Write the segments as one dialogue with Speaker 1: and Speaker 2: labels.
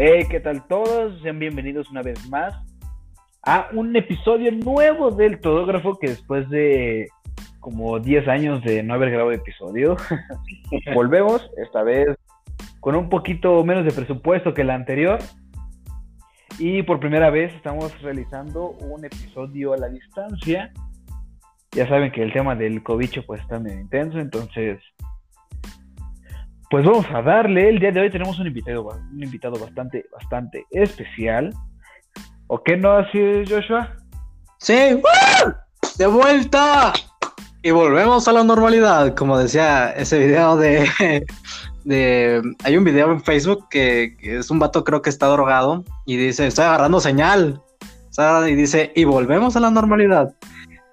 Speaker 1: Hey, ¿qué tal todos? Sean bienvenidos una vez más a un episodio nuevo del Todógrafo que después de como 10 años de no haber grabado episodio, volvemos, esta vez con un poquito menos de presupuesto que el anterior. Y por primera vez estamos realizando un episodio a la distancia. Ya saben que el tema del cobicho pues está medio intenso, entonces pues vamos a darle. El día de hoy tenemos un invitado, un invitado bastante, bastante especial. ¿O qué no así, Joshua?
Speaker 2: Sí, de vuelta. Y volvemos a la normalidad, como decía ese video de, de... Hay un video en Facebook que, es un vato creo que está drogado y dice, estoy agarrando señal. Y dice, y volvemos a la normalidad.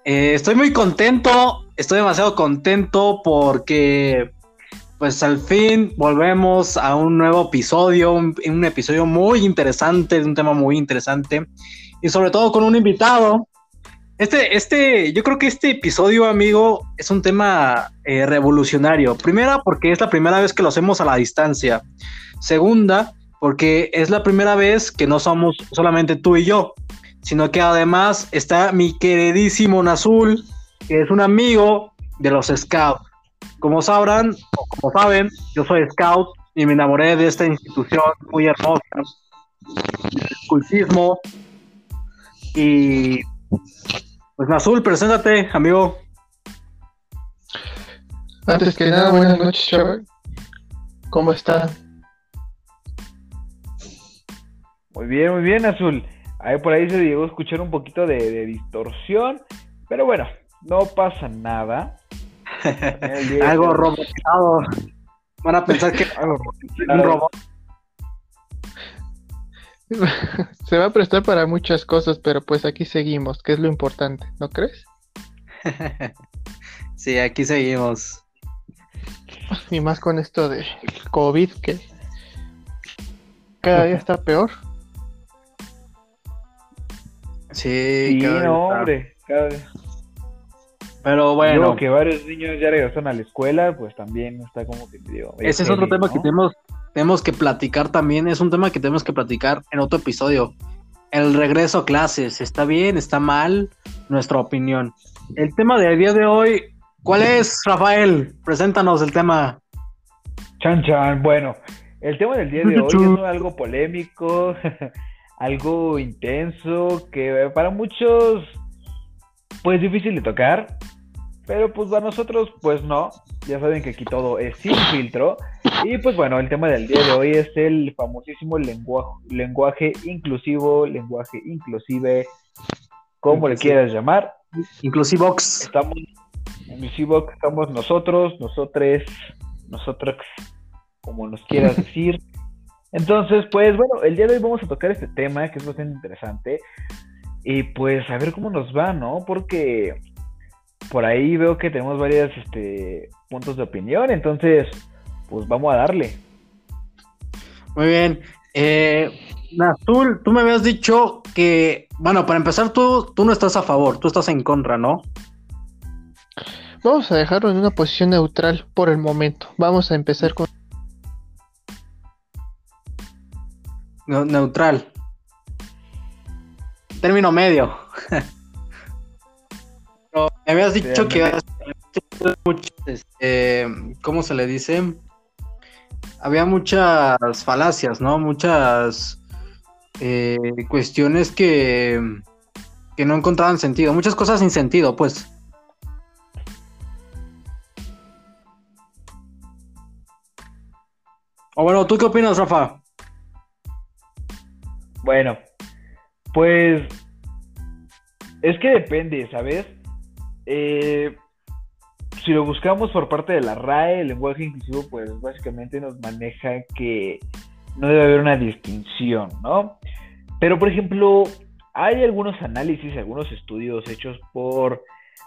Speaker 2: Eh, estoy muy contento, estoy demasiado contento porque pues al fin volvemos a un nuevo episodio, un, episodio muy interesante, un tema muy interesante y sobre todo con un invitado. Este, este, yo creo que este episodio, amigo, es un tema eh, revolucionario. Primera, porque es la primera vez que lo hacemos a la distancia. Segunda, porque es la primera vez que no somos solamente tú y yo, sino que además está mi queridísimo Nazul, que es un amigo de los Scouts. Como sabrán, o como saben, yo soy scout y me enamoré de esta institución muy hermosa, el cultismo. Y pues Nazul, preséntate, amigo.
Speaker 3: Antes que nada, buenas noches, chaval. ¿Cómo están?
Speaker 1: Muy bien, muy bien, Azul. Ahí por ahí se llegó a escuchar un poquito de, de distorsión, pero bueno, no pasa nada.
Speaker 2: Algo robotizado. Van a pensar que un robot.
Speaker 3: Se va a prestar para muchas cosas, pero pues aquí seguimos, que es lo importante, ¿no crees?
Speaker 2: sí, aquí seguimos.
Speaker 3: Y más con esto de COVID, que cada día está peor.
Speaker 2: Sí,
Speaker 1: sí hombre, cada
Speaker 2: pero bueno.
Speaker 1: que varios niños ya regresaron a la escuela, pues también está como que digo.
Speaker 2: Ese es otro tema que tenemos, tenemos que platicar también. Es un tema que tenemos que platicar en otro episodio. El regreso a clases. ¿Está bien? ¿Está mal? Nuestra opinión. El tema del día de hoy, ¿cuál es, Rafael? Preséntanos el tema.
Speaker 1: Chan, chan. Bueno, el tema del día de hoy es algo polémico, algo intenso, que para muchos, pues difícil de tocar pero pues para nosotros, pues no. Ya saben que aquí todo es sin filtro. Y pues bueno, el tema del día de hoy es el famosísimo lenguaje, lenguaje inclusivo, lenguaje inclusive, como le quieras llamar.
Speaker 2: Inclusivox.
Speaker 1: Estamos, inclusivox, estamos nosotros, nosotres, nosotros, como nos quieras decir. Entonces, pues bueno, el día de hoy vamos a tocar este tema que es bastante interesante. Y pues a ver cómo nos va, ¿no? Porque por ahí veo que tenemos varios este, puntos de opinión, entonces, pues vamos a darle.
Speaker 2: Muy bien. Eh, Nazul, tú me habías dicho que, bueno, para empezar, tú, tú no estás a favor, tú estás en contra, ¿no?
Speaker 3: Vamos a dejarlo en una posición neutral por el momento. Vamos a empezar con...
Speaker 2: neutral. Término medio. Me habías dicho que este, ¿cómo se le dice? Había muchas falacias, ¿no? Muchas eh, cuestiones que, que no encontraban sentido, muchas cosas sin sentido, pues. O bueno, ¿tú qué opinas, Rafa?
Speaker 1: Bueno, pues es que depende, ¿sabes? Eh, si lo buscamos por parte de la RAE, el lenguaje inclusivo, pues básicamente nos maneja que no debe haber una distinción, ¿no? Pero, por ejemplo, hay algunos análisis, algunos estudios hechos por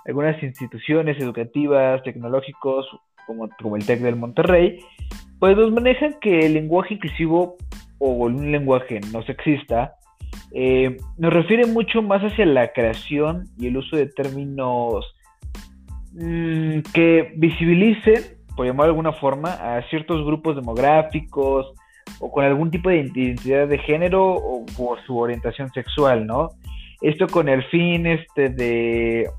Speaker 1: algunas instituciones educativas, tecnológicos, como, como el TEC del Monterrey, pues nos manejan que el lenguaje inclusivo o un lenguaje no sexista eh, nos refiere mucho más hacia la creación y el uso de términos mm, que visibilicen, por llamar de alguna forma, a ciertos grupos demográficos o con algún tipo de identidad de género o por su orientación sexual, ¿no? Esto con el fin este, de,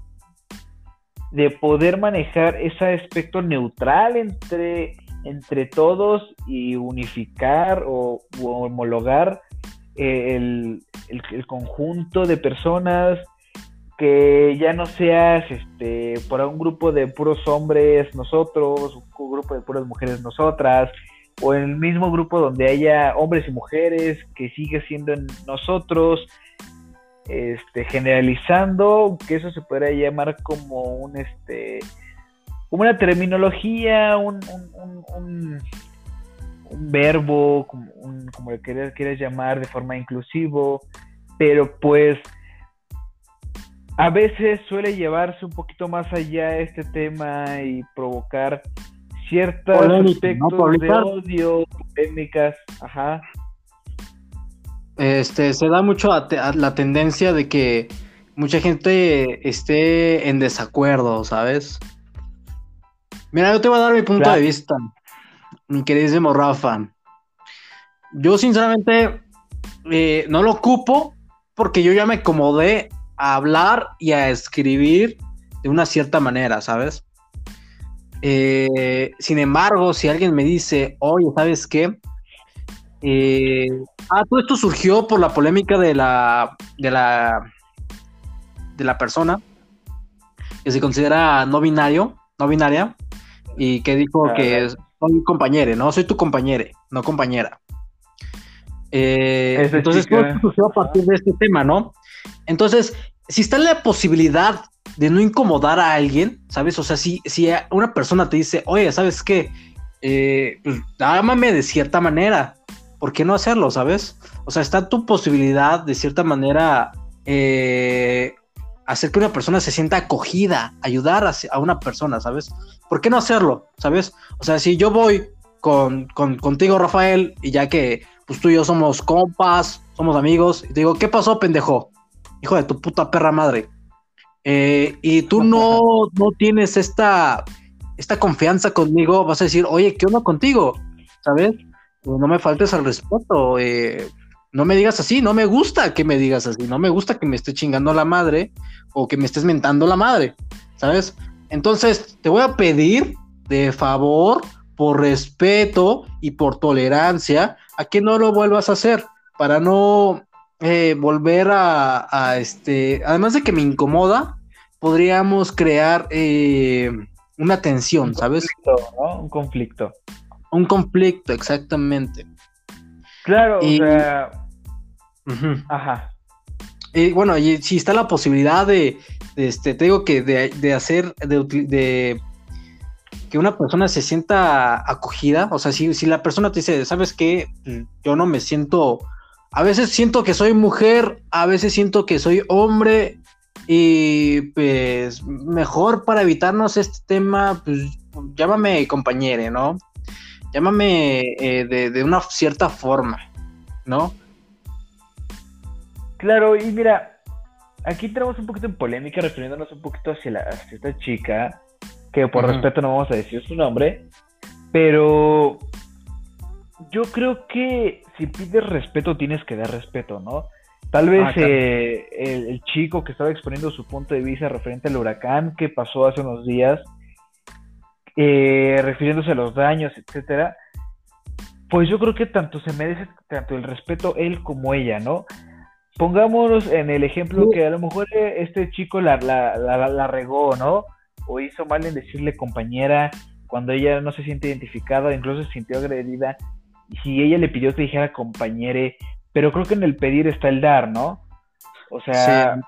Speaker 1: de poder manejar ese aspecto neutral entre, entre todos y unificar o homologar el, el, conjunto de personas que ya no seas este por un grupo de puros hombres nosotros, un grupo de puras mujeres nosotras, o en el mismo grupo donde haya hombres y mujeres que sigue siendo en nosotros, este, generalizando, que eso se podría llamar como un este como una terminología, un, verbo, como, como le quieras, quieras llamar de forma inclusivo, pero pues a veces suele llevarse un poquito más allá este tema y provocar ciertos aspectos de odio, polémicas, ajá.
Speaker 2: Este, se da mucho a, la tendencia de que mucha gente esté en desacuerdo, ¿sabes? Mira, yo te voy a dar mi punto de vista, mi queridísimo Rafa. Yo sinceramente eh, no lo ocupo porque yo ya me acomodé a hablar y a escribir de una cierta manera, ¿sabes? Eh, sin embargo, si alguien me dice, oye, ¿sabes qué? Eh, ah, todo esto surgió por la polémica de la, de la, de la persona que se considera no binario, no binaria, y que dijo que soy compañero, ¿no? Soy tu compañero, no compañera. Eh, entonces, todo surgió a partir de este tema, ¿no? Entonces, si está la posibilidad de no incomodar a alguien, ¿sabes? O sea, si, si una persona te dice, oye, ¿sabes qué? Eh, pues, de cierta manera, ¿por qué no hacerlo, sabes? O sea, está tu posibilidad de cierta manera eh, hacer que una persona se sienta acogida, ayudar a, una persona, ¿sabes? ¿Por qué no hacerlo, sabes? O sea, si yo voy con, contigo, Rafael, y ya que pues tú y yo somos compas, somos amigos, y te digo, ¿qué pasó, pendejo? hijo de tu puta perra madre. Eh, y tú no, no tienes esta, esta confianza conmigo, vas a decir, oye, ¿qué onda contigo? ¿Sabes? No me faltes al respeto. Eh, no me digas así, no me gusta que me digas así, no me gusta que me esté chingando la madre o que me estés mentando la madre, ¿sabes? Entonces, te voy a pedir de favor, por respeto y por tolerancia, a que no lo vuelvas a hacer, para no eh, volver a, este, además de que me incomoda, podríamos crear eh, una tensión, ¿sabes?
Speaker 1: Un conflicto.
Speaker 2: Un conflicto, exactamente.
Speaker 1: Claro, o sea. Ajá.
Speaker 2: Y bueno, y si está la posibilidad de, este, te digo que de, hacer, de, de, que una persona se sienta acogida, o sea, si, si la persona te dice, ¿sabes qué? Yo no me siento a veces siento que soy mujer, a veces siento que soy hombre y pues mejor para evitarnos este tema, pues llámame compañere, ¿no? Llámame eh, de, una cierta forma, ¿no?
Speaker 1: Claro, y mira, aquí tenemos un poquito en polémica refiriéndonos un poquito hacia, la, esta chica, que por respeto no vamos a decir su nombre, pero yo creo que si pides respeto, tienes que dar respeto, ¿no? Tal vez ah, eh, el, chico que estaba exponiendo su punto de vista referente al huracán que pasó hace unos días, eh, refiriéndose a los daños, etcétera, pues yo creo que tanto se merece tanto el respeto él como ella, ¿no? Pongámonos en el ejemplo que a lo mejor este chico la, la, la, la regó, ¿no? O hizo mal en decirle compañera cuando ella no se siente identificada, incluso se sintió agredida si ella le pidió que dijera compañere, pero creo que en el pedir está el dar, ¿no? O sea,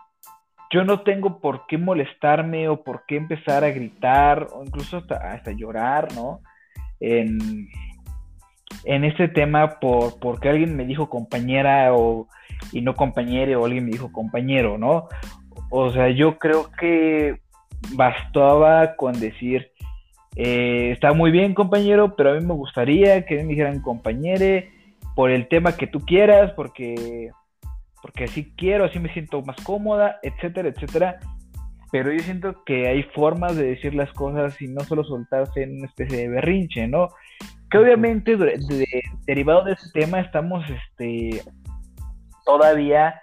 Speaker 1: yo no tengo por qué molestarme o por qué empezar a gritar o incluso hasta, hasta llorar, ¿no? En, en este tema por porque alguien me dijo compañera o y no compañere o alguien me dijo compañero, ¿no? O sea, yo creo que bastaba con decir eh, está muy bien, compañero, pero a mí me gustaría que me dijeran compañere por el tema que tú quieras, porque, porque así quiero, así me siento más cómoda, etcétera, etcétera. Pero yo siento que hay formas de decir las cosas y no solo soltarse en una especie de berrinche, ¿no? que obviamente derivado de ese tema estamos este todavía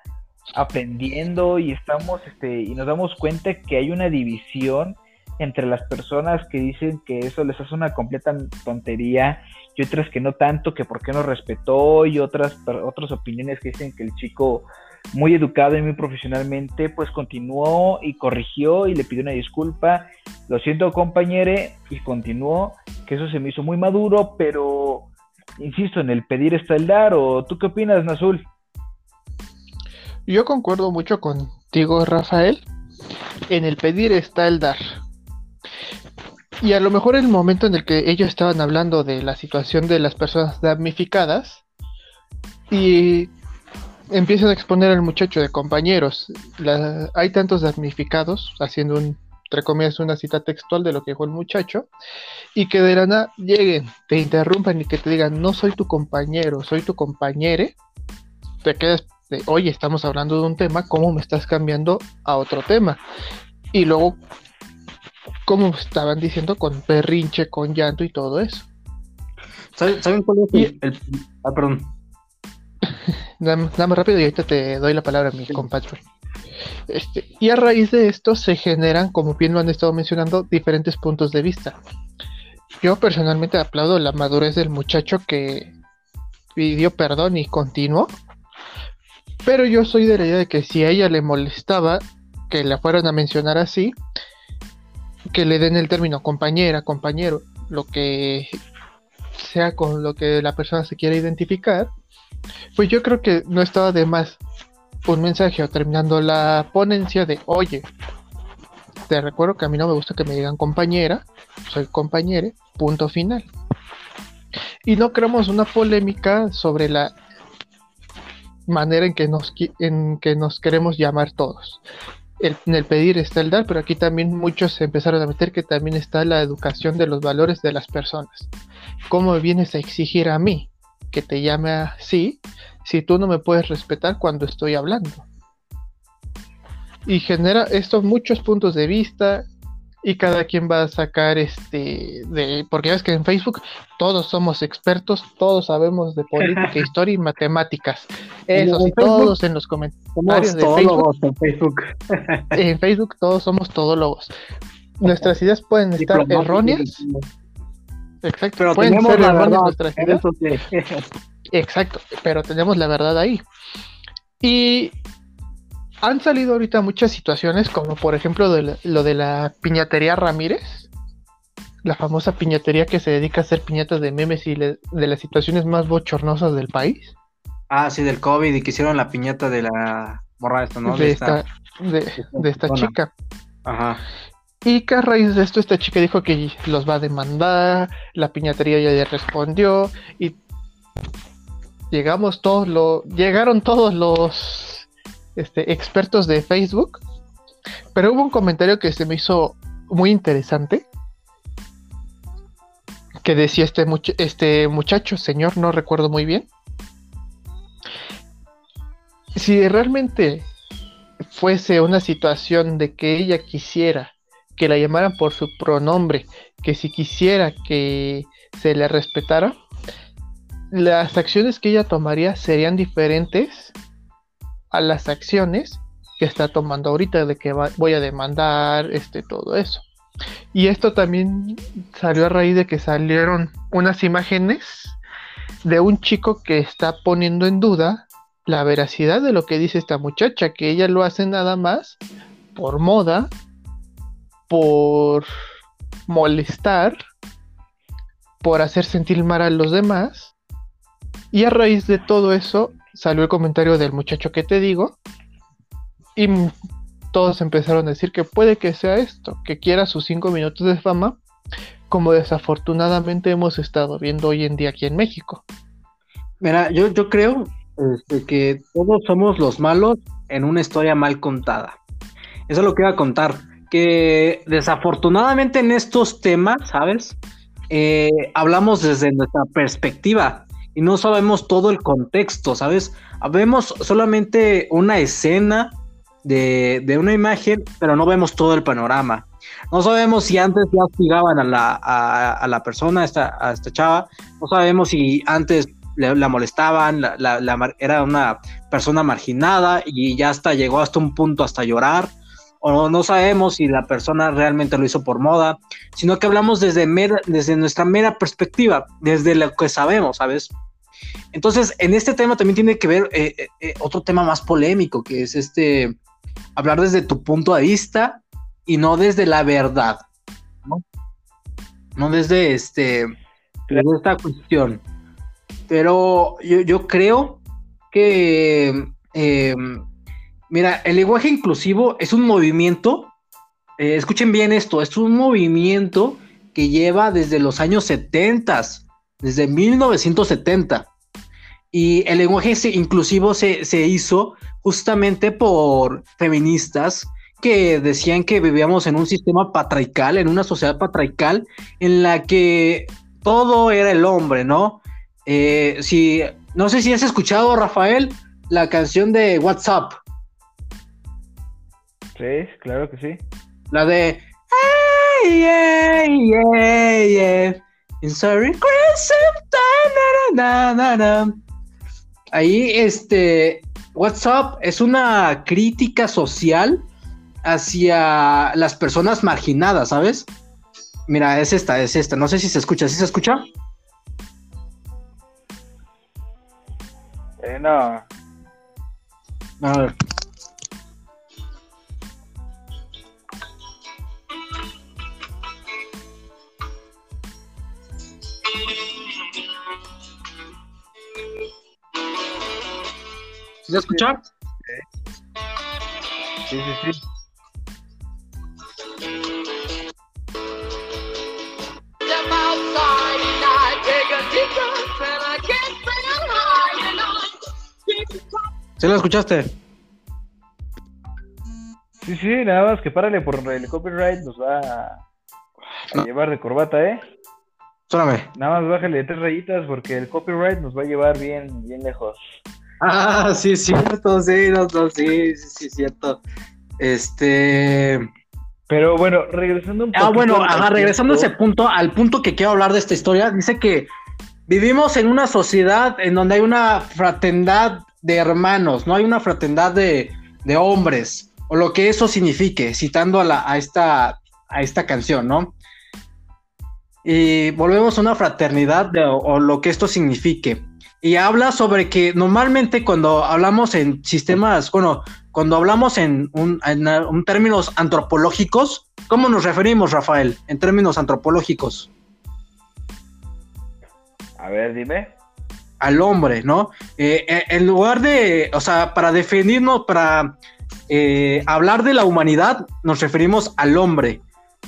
Speaker 1: aprendiendo y estamos este y nos damos cuenta que hay una división entre las personas que dicen que eso les hace una completa tontería y otras que no tanto, que por qué no respetó y otras otras opiniones que dicen que el chico muy educado y muy profesionalmente pues continuó y corrigió y le pidió una disculpa. Lo siento compañere y continuó, que eso se me hizo muy maduro, pero insisto, en el pedir está el dar, o tú qué opinas, Nazul?
Speaker 3: Yo concuerdo mucho contigo, Rafael. En el pedir está el dar. Y a lo mejor el momento en el que ellos estaban hablando de la situación de las personas damnificadas y empiezan a exponer al muchacho de compañeros, hay tantos damnificados, haciendo un, entre comillas, una cita textual de lo que dijo el muchacho, y que de la nada lleguen, te interrumpan y que te digan, no soy tu compañero, soy tu compañere, te quedas de, oye, estamos hablando de un tema, ¿cómo me estás cambiando a otro tema? Y luego como estaban diciendo, con perrinche, con llanto y todo eso.
Speaker 2: ¿Saben, cuál es el, Ah, perdón.
Speaker 3: nada, más rápido y ahorita te doy la palabra a mi compadre. Este, y a raíz de esto se generan, como bien lo han estado mencionando, diferentes puntos de vista. Yo personalmente aplaudo la madurez del muchacho que pidió perdón y continuó. Pero yo soy de la idea de que si a ella le molestaba que la fueran a mencionar así, que le den el término compañera, compañero, lo que sea con lo que la persona se quiera identificar, pues yo creo que no estaba de más un mensaje o terminando la ponencia de, oye, te recuerdo que a mí no me gusta que me digan compañera, soy compañere, punto final. Y no creamos una polémica sobre la manera en que nos, en que nos queremos llamar todos en el pedir está el dar, pero aquí también muchos empezaron a meter que también está la educación de los valores de las personas. ¿Cómo vienes a exigir a mí que te llame así si tú no me puedes respetar cuando estoy hablando? Y genera esto muchos puntos de vista, y cada quien va a sacar este de porque ves que en Facebook todos somos expertos, todos sabemos de política, historia y matemáticas. Eso sí, todos en los comentarios de Facebook. En Facebook. en Facebook todos somos todólogos. Nuestras ideas pueden estar erróneas. Exacto, pero pueden ser erróneas nuestras ideas. Exacto, pero tenemos la verdad ahí. Y han salido ahorita muchas situaciones, como por ejemplo lo de la piñatería Ramírez, la famosa piñatería que se dedica a hacer piñatas de memes y de las situaciones más bochornosas del país.
Speaker 2: Ah, sí, del COVID y que hicieron la piñata de la morra esta, ¿no?
Speaker 3: De, esta, de, esta chica. Ajá. Y que a raíz de esto esta chica dijo que los va a demandar, la piñatería ya, ya respondió y llegamos todos lo llegaron todos los este, expertos de Facebook, pero hubo un comentario que se me hizo muy interesante, que decía este, este muchacho, señor, no recuerdo muy bien, si realmente fuese una situación de que ella quisiera que la llamaran por su pronombre, que si quisiera que se le respetara, las acciones que ella tomaría serían diferentes a las acciones que está tomando ahorita de que voy a demandar este todo eso. Y esto también salió a raíz de que salieron unas imágenes de un chico que está poniendo en duda la veracidad de lo que dice esta muchacha, que ella lo hace nada más por moda, por molestar, por hacer sentir mal a los demás. Y a raíz de todo eso, salió el comentario del muchacho que te digo y todos empezaron a decir que puede que sea esto, que quiera sus cinco minutos de fama, como desafortunadamente hemos estado viendo hoy en día aquí en México.
Speaker 2: Mira, yo, yo creo este, que todos somos los malos en una historia mal contada. Eso es lo que iba a contar, que desafortunadamente en estos temas, ¿sabes? Eh, hablamos desde nuestra perspectiva y no sabemos todo el contexto, ¿sabes? Vemos solamente una escena de, una imagen, pero no vemos todo el panorama. No sabemos si antes ya hostigaban a la, a, la persona, a esta, a esta chava, no sabemos si antes la molestaban, la, era una persona marginada y ya hasta llegó hasta un punto hasta llorar, o no sabemos si la persona realmente lo hizo por moda, sino que hablamos desde, desde nuestra mera perspectiva, desde lo que sabemos, ¿sabes? Entonces, en este tema también tiene que ver eh, eh, eh, otro tema más polémico, que es este, hablar desde tu punto de vista y no desde la verdad, ¿no? Desde este, desde esta cuestión. Pero yo, creo que, em, mira, el lenguaje inclusivo es un movimiento, escuchen bien esto, es un movimiento que lleva desde los años 70, desde 1970. Y el lenguaje inclusivo se, hizo justamente por feministas que decían que vivíamos en un sistema patriarcal, en una sociedad patriarcal, en la que todo era el hombre, ¿no? Eh, si, no sé si has escuchado, Rafael, la canción de WhatsApp.
Speaker 1: Sí, claro que sí.
Speaker 2: La de hey, hey, hey, Ahí, este, WhatsApp es una crítica social hacia las personas marginadas, ¿sabes? Mira, es esta, es esta. No sé si se escucha. ¿Sí se escucha?
Speaker 1: Eh, no.
Speaker 2: A ver. ¿Se escucha?
Speaker 1: Sí, sí, sí.
Speaker 2: ¿Se lo escuchaste?
Speaker 1: Sí, sí, nada más que párale por el copyright, nos va a, llevar de corbata, ¿eh?
Speaker 2: Suéname.
Speaker 1: Nada más bájale tres rayitas porque el copyright nos va a llevar bien, bien lejos.
Speaker 2: Ah, sí, cierto, sí, no, sí, sí, sí, cierto. Este.
Speaker 1: Pero bueno, regresando un
Speaker 2: poco. Ah, bueno, regresando a ese punto, al punto que quiero hablar de esta historia, dice que vivimos en una sociedad en donde hay una fraternidad de hermanos, no hay una fraternidad de, de hombres, o lo que eso signifique, citando a, la, a, esta, a esta canción, ¿no? Y volvemos a una fraternidad o lo que esto signifique y habla sobre que normalmente cuando hablamos en sistemas, bueno, cuando hablamos en, un, en, términos antropológicos, ¿cómo nos referimos, Rafael, en términos antropológicos?
Speaker 1: A ver, dime.
Speaker 2: Al hombre, ¿no? Eh, eh, en lugar de, o sea, para definirnos, para eh, hablar de la humanidad, nos referimos al hombre.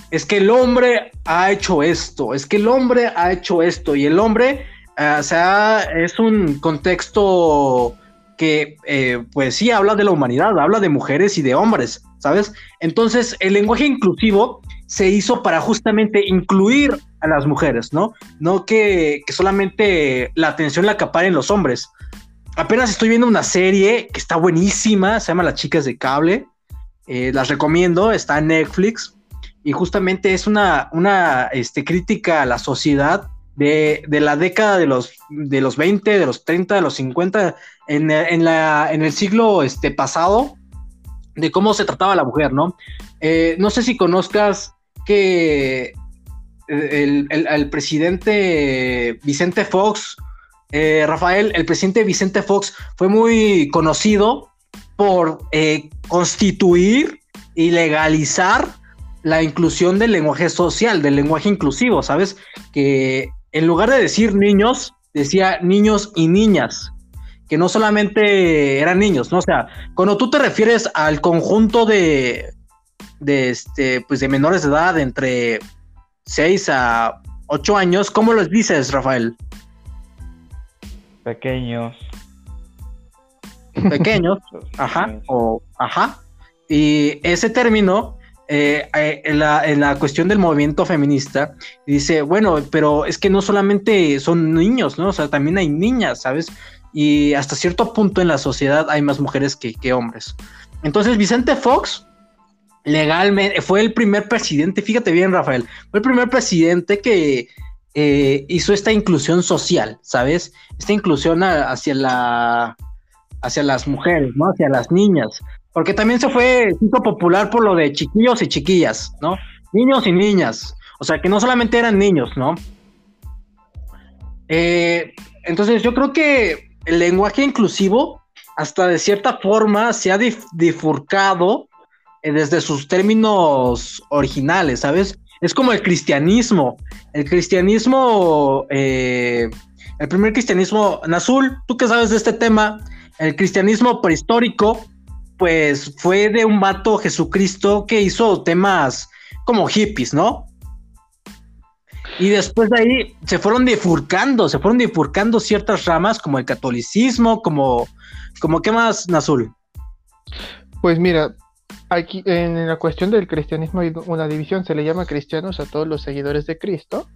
Speaker 2: Es que el hombre ha hecho esto, es que el hombre ha hecho esto, y el hombre o sea, es un contexto que, eh, pues sí, habla de la humanidad, habla de mujeres y de hombres, ¿sabes? Entonces, el lenguaje inclusivo se hizo para justamente incluir a las mujeres, ¿no? No que, solamente la atención la acaparen los hombres. Apenas estoy viendo una serie que está buenísima, se llama Las Chicas de Cable. Eh, las recomiendo, está en Netflix. Y justamente es una, una este, crítica a la sociedad de, la década de los, de los 20, de los 30, de los 50, en, en, la, en el siglo este, pasado, de cómo se trataba la mujer, ¿no? Eh, no sé si conozcas que el, el, presidente Vicente Fox, eh, Rafael, el presidente Vicente Fox fue muy conocido por eh, constituir y legalizar la inclusión del lenguaje social, del lenguaje inclusivo, ¿sabes? Que en lugar de decir niños, decía niños y niñas, que no solamente eran niños, ¿no? O sea, cuando tú te refieres al conjunto de, de, este, pues de menores de edad entre 6 a 8 años, ¿cómo los dices, Rafael?
Speaker 1: Pequeños.
Speaker 2: Pequeños, ajá, o ajá. Y ese término eh, en, la, cuestión del movimiento feminista, dice, bueno, pero es que no solamente son niños, ¿no? O sea, también hay niñas, ¿sabes? Y hasta cierto punto en la sociedad hay más mujeres que, hombres. Entonces Vicente Fox legalmente fue el primer presidente, fíjate bien Rafael, fue el primer presidente que eh, hizo esta inclusión social, ¿sabes? Esta inclusión hacia la hacia las mujeres, ¿no? Hacia las niñas. Porque también se fue, popular por lo de chiquillos y chiquillas, ¿no? Niños y niñas. O sea, que no solamente eran niños, ¿no? Eh, entonces yo creo que el lenguaje inclusivo, hasta de cierta forma, se ha difurcado eh, desde sus términos originales, ¿sabes? Es como el cristianismo. El cristianismo, eh, el primer cristianismo, Nazul, tú que sabes de este tema, el cristianismo prehistórico, pues fue de un vato Jesucristo que hizo temas como hippies, ¿no? Y después de ahí se fueron difurcando, se fueron difurcando ciertas ramas como el catolicismo, como, como ¿qué más, Nazul?
Speaker 3: Pues mira, aquí en la cuestión del cristianismo hay una división, se le llama cristianos a todos los seguidores de Cristo.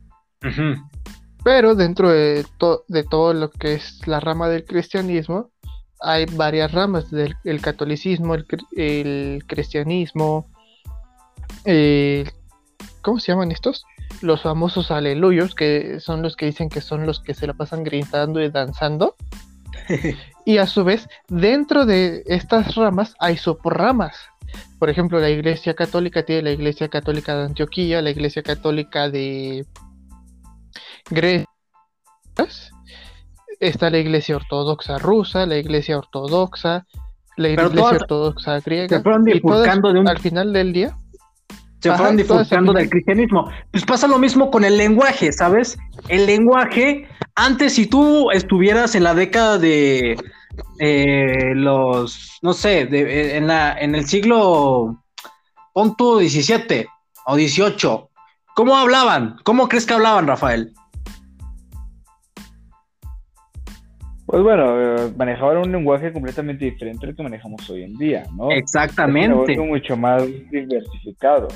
Speaker 3: Pero dentro de, de todo lo que es la rama del cristianismo, hay varias ramas del catolicismo, el, cristianismo, ¿cómo se llaman estos? Los famosos aleluyos, que son los que dicen que son los que se la pasan gritando y danzando. y a su vez, dentro de estas ramas hay subramas. Por ejemplo, la Iglesia Católica tiene la Iglesia Católica de Antioquía, la Iglesia Católica de Grecia, está la iglesia ortodoxa rusa, la iglesia ortodoxa, la iglesia ortodoxa griega.
Speaker 2: Se fueron difurcando de un...
Speaker 3: Al final del día.
Speaker 2: Se fueron difurcando del cristianismo. Pues pasa lo mismo con el lenguaje, ¿sabes? El lenguaje, antes si tú estuvieras en la década de eh, los, no sé, de, en, la, en el siglo, punto 17 o 18, ¿cómo hablaban? ¿Cómo crees que hablaban, Rafael?
Speaker 1: Pues bueno, eh, manejaban un lenguaje completamente diferente al que manejamos hoy en día, ¿no?
Speaker 2: Exactamente.
Speaker 1: Es mucho más diversificado.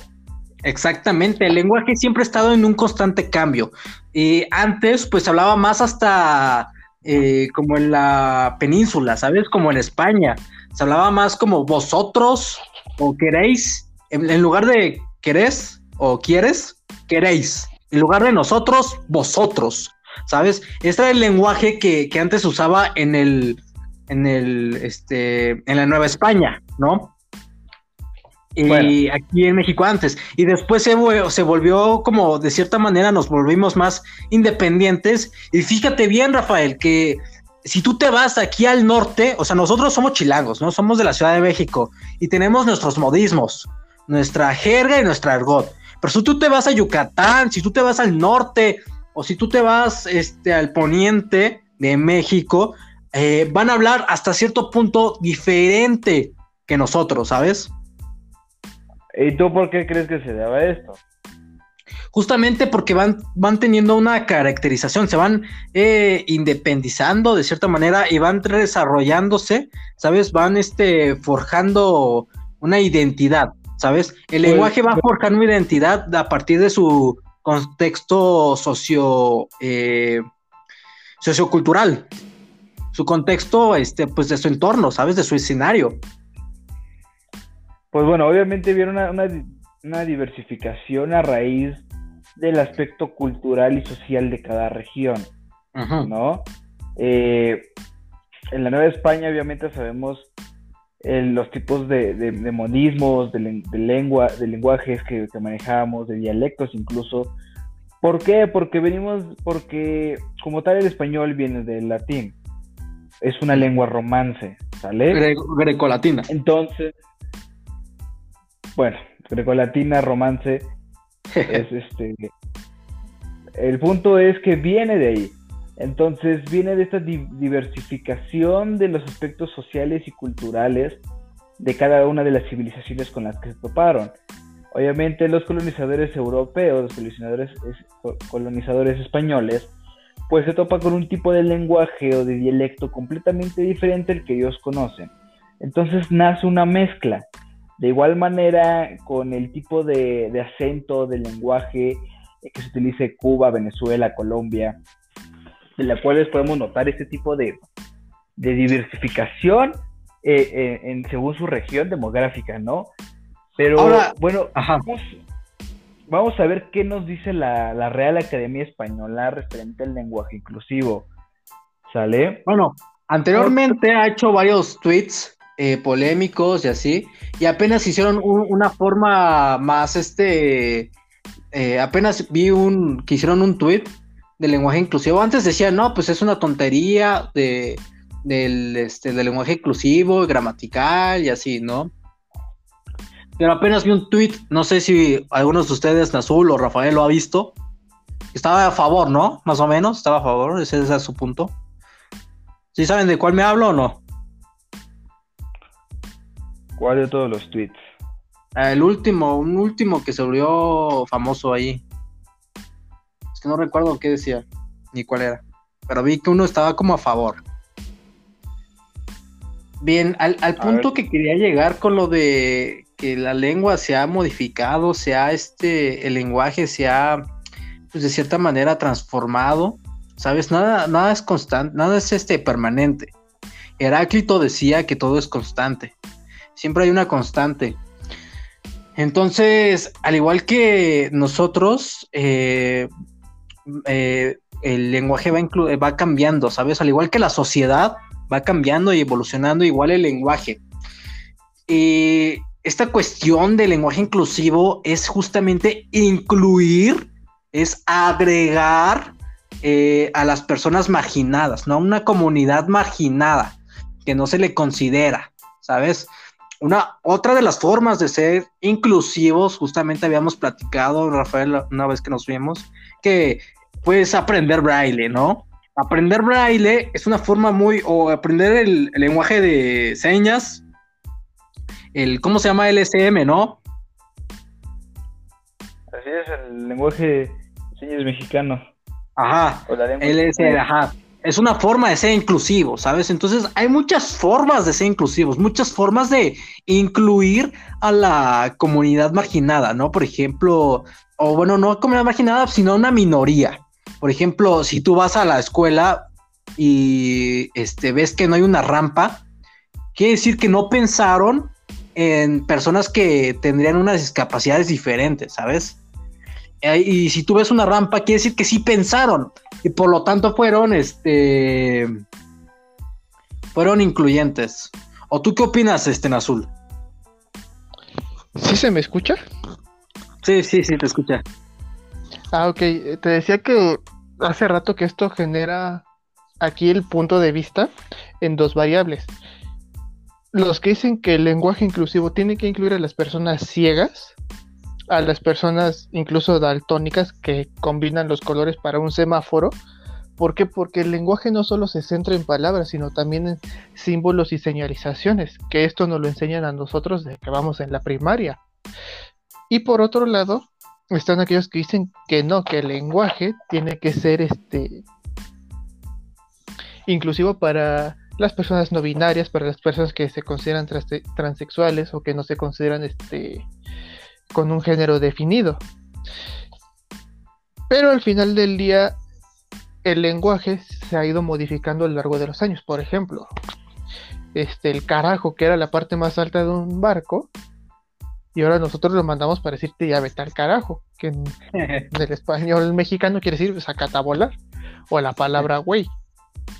Speaker 2: Exactamente, el lenguaje siempre ha estado en un constante cambio. Y antes, pues hablaba más hasta eh, como en la península, ¿sabes? Como en España. Se hablaba más como vosotros o queréis, en lugar de querés o quieres, queréis. En lugar de nosotros, vosotros. ¿Sabes? Este era el lenguaje que, antes usaba en el, en el, este, en la Nueva España, ¿no? Y aquí en México antes. Y después se, se volvió como, de cierta manera, nos volvimos más independientes. Y fíjate bien, Rafael, que si tú te vas aquí al norte, o sea, nosotros somos chilangos, ¿no? Somos de la Ciudad de México y tenemos nuestros modismos, nuestra jerga y nuestra argot. Pero si tú te vas a Yucatán, si tú te vas al norte, o si tú te vas este, al poniente de México, eh, van a hablar hasta cierto punto diferente que nosotros, ¿sabes?
Speaker 1: ¿Y tú por qué crees que se debe esto?
Speaker 2: Justamente porque van, van teniendo una caracterización, se van eh, independizando de cierta manera y van desarrollándose, ¿sabes? Van este, forjando una identidad, ¿sabes? El pues, lenguaje va forjando una identidad a partir de su contexto socio, eh, sociocultural, su contexto, este, pues de su entorno, ¿sabes? De su escenario.
Speaker 1: Pues bueno, obviamente vieron una, diversificación a raíz del aspecto cultural y social de cada región, ¿no? Eh, en la Nueva España, obviamente, sabemos los tipos de, de, monismos, de, lengua, de lenguajes que, manejamos, de dialectos incluso. ¿Por qué? Porque venimos, porque como tal el español viene del latín. Es una lengua romance, ¿sale?
Speaker 2: grecolatina.
Speaker 1: Entonces, bueno, grecolatina, romance, es este... El punto es que viene de ahí. Entonces viene de esta diversificación de los aspectos sociales y culturales de cada una de las civilizaciones con las que se toparon. Obviamente los colonizadores europeos, los colonizadores, españoles, pues se topa con un tipo de lenguaje o de dialecto completamente diferente al que ellos conocen. Entonces nace una mezcla. De igual manera, con el tipo de, acento, de lenguaje que se utiliza en Cuba, Venezuela, Colombia, en la cual podemos notar este tipo de, diversificación eh, eh, en, según su región demográfica, ¿no? Pero bueno, Vamos, a ver qué nos dice la, Real Academia Española referente al lenguaje inclusivo. ¿Sale?
Speaker 2: Bueno, anteriormente ha hecho varios tweets eh, polémicos y así, y apenas hicieron una forma más, este, apenas vi un, que hicieron un tweet del lenguaje inclusivo. Antes decía, no, pues es una tontería de, del, este, del lenguaje inclusivo, gramatical y así, ¿no? Pero apenas vi un tweet, no sé si algunos de ustedes, Nazul o Rafael, lo ha visto. Estaba a favor, ¿no? Más o menos, estaba a favor, ese, es su punto. ¿Sí saben de cuál me hablo o no?
Speaker 1: ¿Cuál de todos los tweets?
Speaker 2: El último, un último que se volvió famoso ahí. Es que no recuerdo qué decía, ni cuál era. Pero vi que uno estaba como a favor. Bien, al, punto que quería llegar con lo de que la lengua se ha modificado, se ha este, el lenguaje se ha, pues de cierta manera transformado, ¿sabes? Nada, nada es constante, nada es este permanente. Heráclito decía que todo es constante, siempre hay una constante. Entonces, al igual que nosotros, eh, eh, el lenguaje va, va cambiando, ¿sabes? Al igual que la sociedad va cambiando y evolucionando, igual el lenguaje. Y esta cuestión del lenguaje inclusivo es justamente incluir, es agregar eh, a las personas marginadas, ¿no? Una comunidad marginada que no se le considera, ¿sabes? Una, otra de las formas de ser inclusivos, justamente habíamos platicado, Rafael, una vez que nos vimos, que puedes aprender braille, ¿no? Aprender braille es una forma muy, o aprender el, lenguaje de señas, el, ¿cómo se llama? LSM, ¿no?
Speaker 1: Así es, el lenguaje de señas mexicano.
Speaker 2: Ajá, LSM, ajá. Es una forma de ser inclusivo, ¿sabes? Entonces hay muchas formas de ser inclusivos, muchas formas de incluir a la comunidad marginada, ¿no? Por ejemplo, o bueno, no comunidad marginada, sino una minoría. Por ejemplo, si tú vas a la escuela y este, ves que no hay una rampa, quiere decir que no pensaron en personas que tendrían unas discapacidades diferentes, ¿sabes? Eh, y si tú ves una rampa, quiere decir que sí pensaron y por lo tanto fueron, este, fueron incluyentes. ¿O tú qué opinas, este, en azul?
Speaker 3: ¿Sí se me escucha?
Speaker 2: Sí, sí, sí, te escucha.
Speaker 3: Ah, ok. Te decía que hace rato que esto genera aquí el punto de vista en dos variables. Los que dicen que el lenguaje inclusivo tiene que incluir a las personas ciegas, a las personas incluso daltónicas que combinan los colores para un semáforo. ¿Por qué? Porque el lenguaje no solo se centra en palabras, sino también en símbolos y señalizaciones, que esto nos lo enseñan a nosotros desde que vamos en la primaria. Y por otro lado, están aquellos que dicen que no, que el lenguaje tiene que ser este inclusivo para las personas no binarias, para las personas que se consideran transexuales o que no se consideran este con un género definido. Pero al final del día el lenguaje se ha ido modificando a lo largo de los años. Por ejemplo, este el carajo que era la parte más alta de un barco y ahora nosotros lo mandamos para decirte ya vete al carajo, que en, el español mexicano quiere decir sacate a volar, o la palabra güey,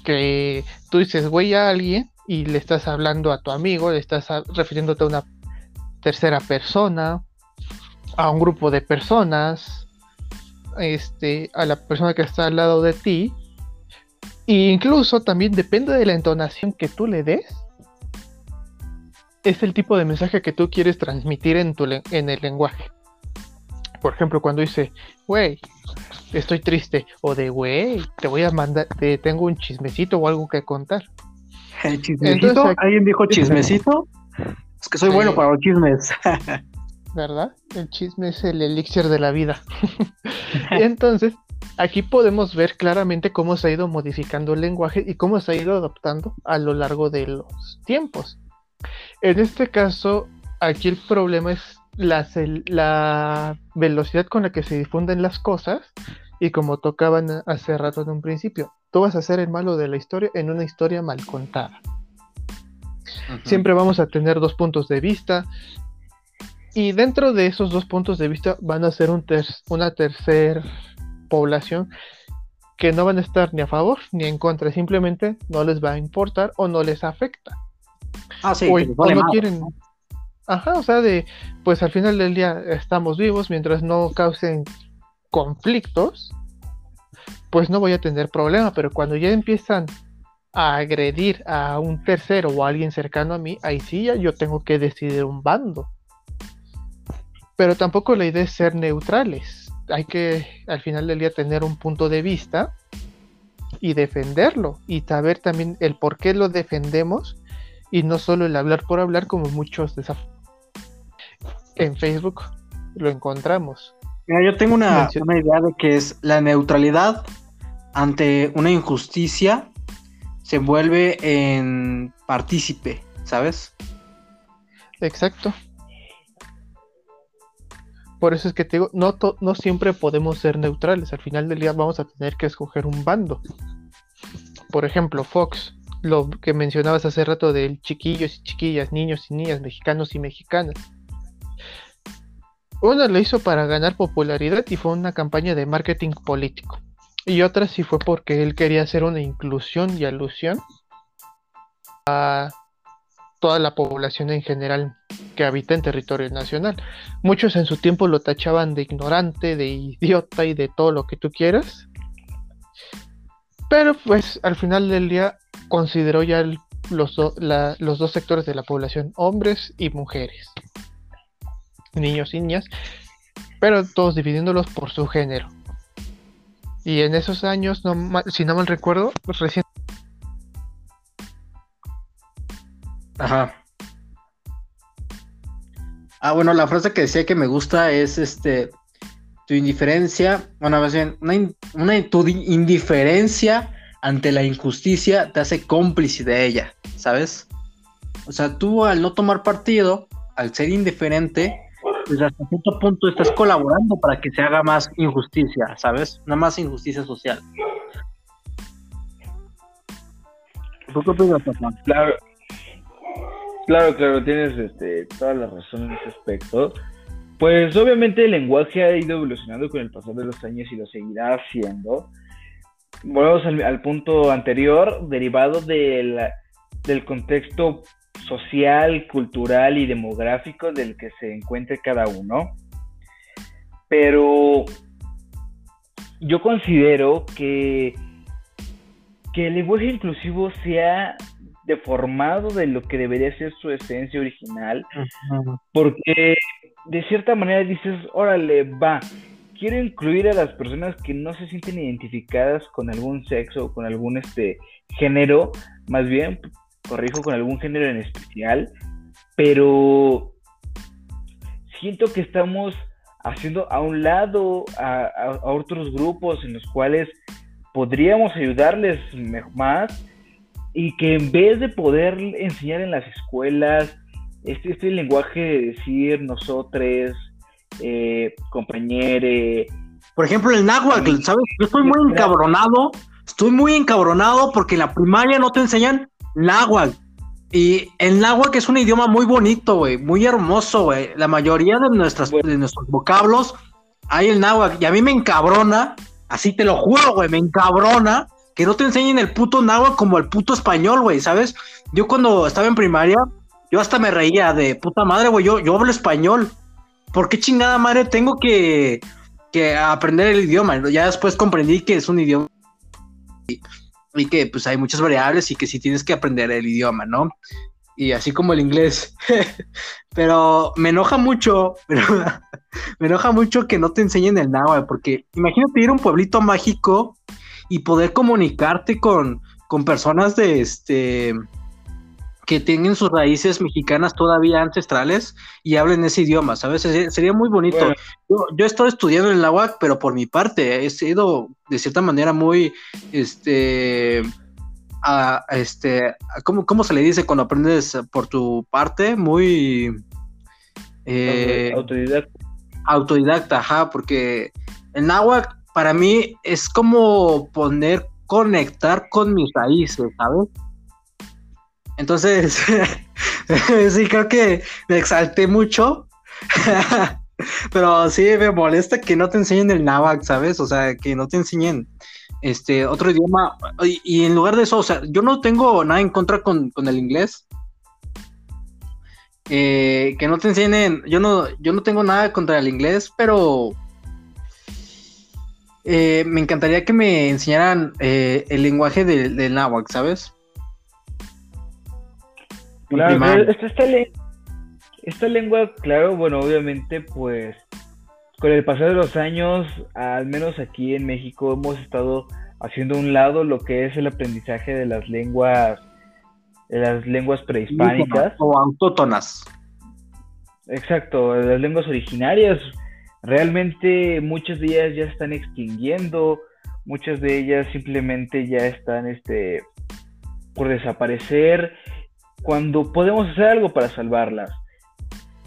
Speaker 3: que tú dices güey a alguien y le estás hablando a tu amigo, le estás refiriéndote a una tercera persona, a un grupo de personas, este, a la persona que está al lado de ti, e incluso también depende de la entonación que tú le des, es el tipo de mensaje que tú quieres transmitir en, tu en el lenguaje. Por ejemplo, cuando dice, güey, estoy triste, o de, güey, te voy a mandar, te tengo un chismecito o algo que contar.
Speaker 2: ¿El chismecito? ¿Alguien dijo chismecito? Es que soy bueno para los chismes.
Speaker 3: ¿Verdad? El chisme es el elixir de la vida. Entonces, aquí podemos ver claramente cómo se ha ido modificando el lenguaje y cómo se ha ido adaptando a lo largo de los tiempos. En este caso, aquí el problema es la, velocidad con la que se difunden las cosas y como tocaban hace rato en un principio, tú vas a ser el malo de la historia en una historia mal contada. Siempre vamos a tener dos puntos de vista. Y dentro de esos dos puntos de vista van a ser un una tercera población que no van a estar ni a favor ni en contra, simplemente no les va a importar o no les afecta.
Speaker 2: Ah, sí,
Speaker 3: o, no quieren. Ajá, o sea, de pues al final del día estamos vivos mientras no causen conflictos, pues no voy a tener problema, pero cuando ya empiezan a agredir a un tercero o a alguien cercano a mí, ahí sí ya yo tengo que decidir un bando. Pero tampoco la idea es ser neutrales. Hay que al final del día tener un punto de vista y defenderlo y saber también el por qué lo defendemos y no solo el hablar por hablar como muchos en Facebook lo encontramos.
Speaker 2: Mira, yo tengo una, una idea de que es la neutralidad ante una injusticia se vuelve en partícipe, ¿sabes?
Speaker 3: Exacto. Por eso es que te digo, no, no siempre podemos ser neutrales. Al final del día vamos a tener que escoger un bando. Por ejemplo, Fox, lo que mencionabas hace rato del chiquillos y chiquillas, niños y niñas, mexicanos y mexicanas. Una lo hizo para ganar popularidad y fue una campaña de marketing político. Y otra sí fue porque él quería hacer una inclusión y alusión a toda la población en general que habita en territorio nacional. Muchos en su tiempo lo tachaban de ignorante, de idiota y de todo lo que tú quieras. Pero pues al final del día consideró ya los, los dos sectores de la población, hombres y mujeres, niños y niñas, pero todos dividiéndolos por su género. Y en esos años, no, si no mal recuerdo, recién.
Speaker 2: Ajá. Ah, bueno, la frase que decía que me gusta es este tu indiferencia, bueno, más bien, una, tu indiferencia ante la injusticia te hace cómplice de ella, ¿sabes? O sea, tú al no tomar partido, al ser indiferente, pues hasta cierto punto estás colaborando para que se haga más injusticia, ¿sabes? Una más injusticia social.
Speaker 1: ¿Tú qué opinas, Claro, claro, claro, tienes este, toda la razón en ese aspecto. Pues obviamente el lenguaje ha ido evolucionando con el pasar de los años y lo seguirá haciendo. Volvemos al, punto anterior, derivado del, contexto social, cultural y demográfico del que se encuentre cada uno. Pero yo considero que, que el lenguaje inclusivo se ha deformado de lo que debería ser su esencia original, porque de cierta manera dices, órale, va, quiero incluir a las personas que no se sienten identificadas con algún sexo o con algún este género, más bien corrijo con algún género en especial, pero siento que estamos haciendo a un lado a, otros grupos en los cuales podríamos ayudarles más y que en vez de poder enseñar en las escuelas este, este lenguaje de decir nosotros, eh, compañere.
Speaker 2: Por ejemplo, el náhuatl, ¿sabes? Yo estoy muy encabronado, estoy muy encabronado porque en la primaria no te enseñan náhuatl. Y el náhuatl es un idioma muy bonito, güey, muy hermoso, güey. La mayoría de, nuestras, de nuestros vocablos hay el náhuatl. Y a mí me encabrona, así te lo juro, güey, me encabrona que no te enseñen el puto náhuatl como el puto español, güey, ¿sabes? Yo cuando estaba en primaria, yo hasta me reía de puta madre, güey, yo, yo hablo español. ¿Por qué chingada madre tengo que, que aprender el idioma? Ya después comprendí que es un idioma y que pues hay muchas variables y que sí tienes que aprender el idioma, ¿no? Y así como el inglés. pero me enoja mucho, me enoja mucho que no te enseñen el náhuatl, porque imagínate ir a un pueblito mágico y poder comunicarte con, con personas de este que tienen sus raíces mexicanas todavía ancestrales y hablen ese idioma, ¿sabes? Sería, muy bonito. Yo, yo, he estado estudiando en la UAC, pero por mi parte he sido de cierta manera muy, este, a, este, ¿cómo, se le dice cuando aprendes por tu parte? Muy...
Speaker 1: Eh, autodidacta.
Speaker 2: Autodidacta, ajá, porque el náhuatl para mí es como poner, conectar con mis raíces, ¿sabes? Entonces, sí, creo que me exalté mucho. Pero sí me molesta que no te enseñen el náhuatl, ¿sabes? O sea, que no te enseñen este otro idioma. Y, en lugar de eso, o sea, yo no tengo nada en contra con, el inglés. Eh, que no te enseñen, yo no, yo no tengo nada contra el inglés, pero eh, me encantaría que me enseñaran eh, el lenguaje del, del náhuatl, ¿sabes?
Speaker 1: Claro, esta, lengua, claro, bueno, obviamente, pues con el pasar de los años, al menos aquí en México, hemos estado haciendo un lado lo que es el aprendizaje de las lenguas, de las lenguas prehispánicas.
Speaker 2: O autótonas.
Speaker 1: Exacto, las lenguas originarias. Realmente muchas de ellas ya están extinguiendo, muchas de ellas simplemente ya están este, por desaparecer cuando podemos hacer algo para salvarlas.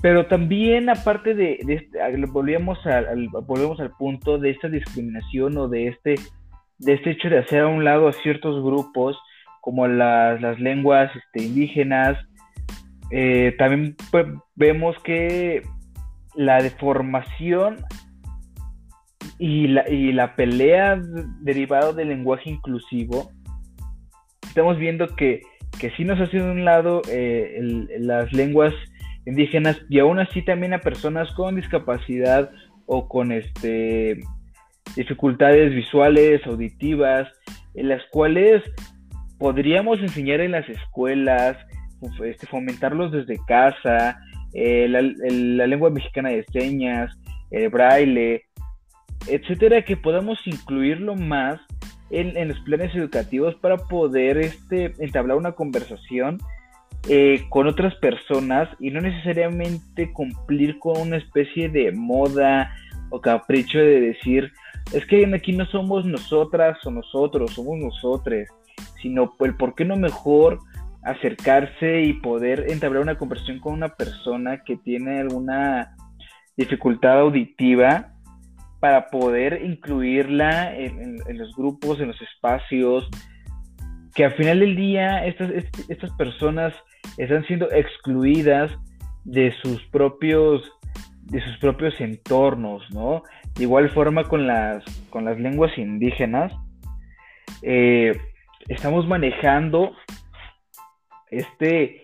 Speaker 1: Pero también aparte de, este, volvemos al, al punto de esta discriminación o de este, de este hecho de hacer a un lado a ciertos grupos como las, lenguas este, indígenas. Eh, también pues, vemos que la deformación y la, y la pelea derivada del lenguaje inclusivo, estamos viendo que que sí nos ha un lado eh, las lenguas indígenas y aún así también a personas con discapacidad o con este dificultades visuales, auditivas, en las cuales podríamos enseñar en las escuelas, este, fomentarlos desde casa, eh, la, lengua mexicana de señas, el braille, etcétera, que podamos incluirlo más en, los planes educativos para poder este, entablar una conversación eh, con otras personas y no necesariamente cumplir con una especie de moda o capricho de decir, es que aquí no somos nosotras o nosotros, somos nosotros, sino el por qué no mejor acercarse y poder entablar una conversación con una persona que tiene alguna dificultad auditiva para poder incluirla en, los grupos, en los espacios, que al final del día estas, estas personas están siendo excluidas de sus propios de sus propios entornos, ¿no? De igual forma con las, con las lenguas indígenas, eh, estamos manejando este,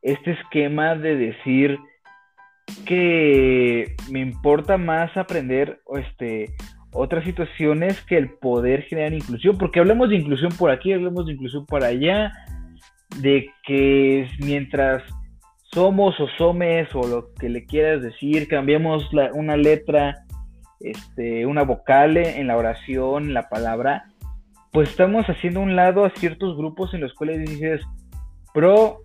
Speaker 1: este esquema de decir, que me importa más aprender este, otras situaciones que el poder generar inclusión, porque hablamos de inclusión por aquí, hablamos de inclusión por allá, de que mientras somos o somes o lo que le quieras decir, cambiamos una letra, este, una vocal en la oración, en la palabra, pues estamos haciendo un lado a ciertos grupos en los cuales dices, pro,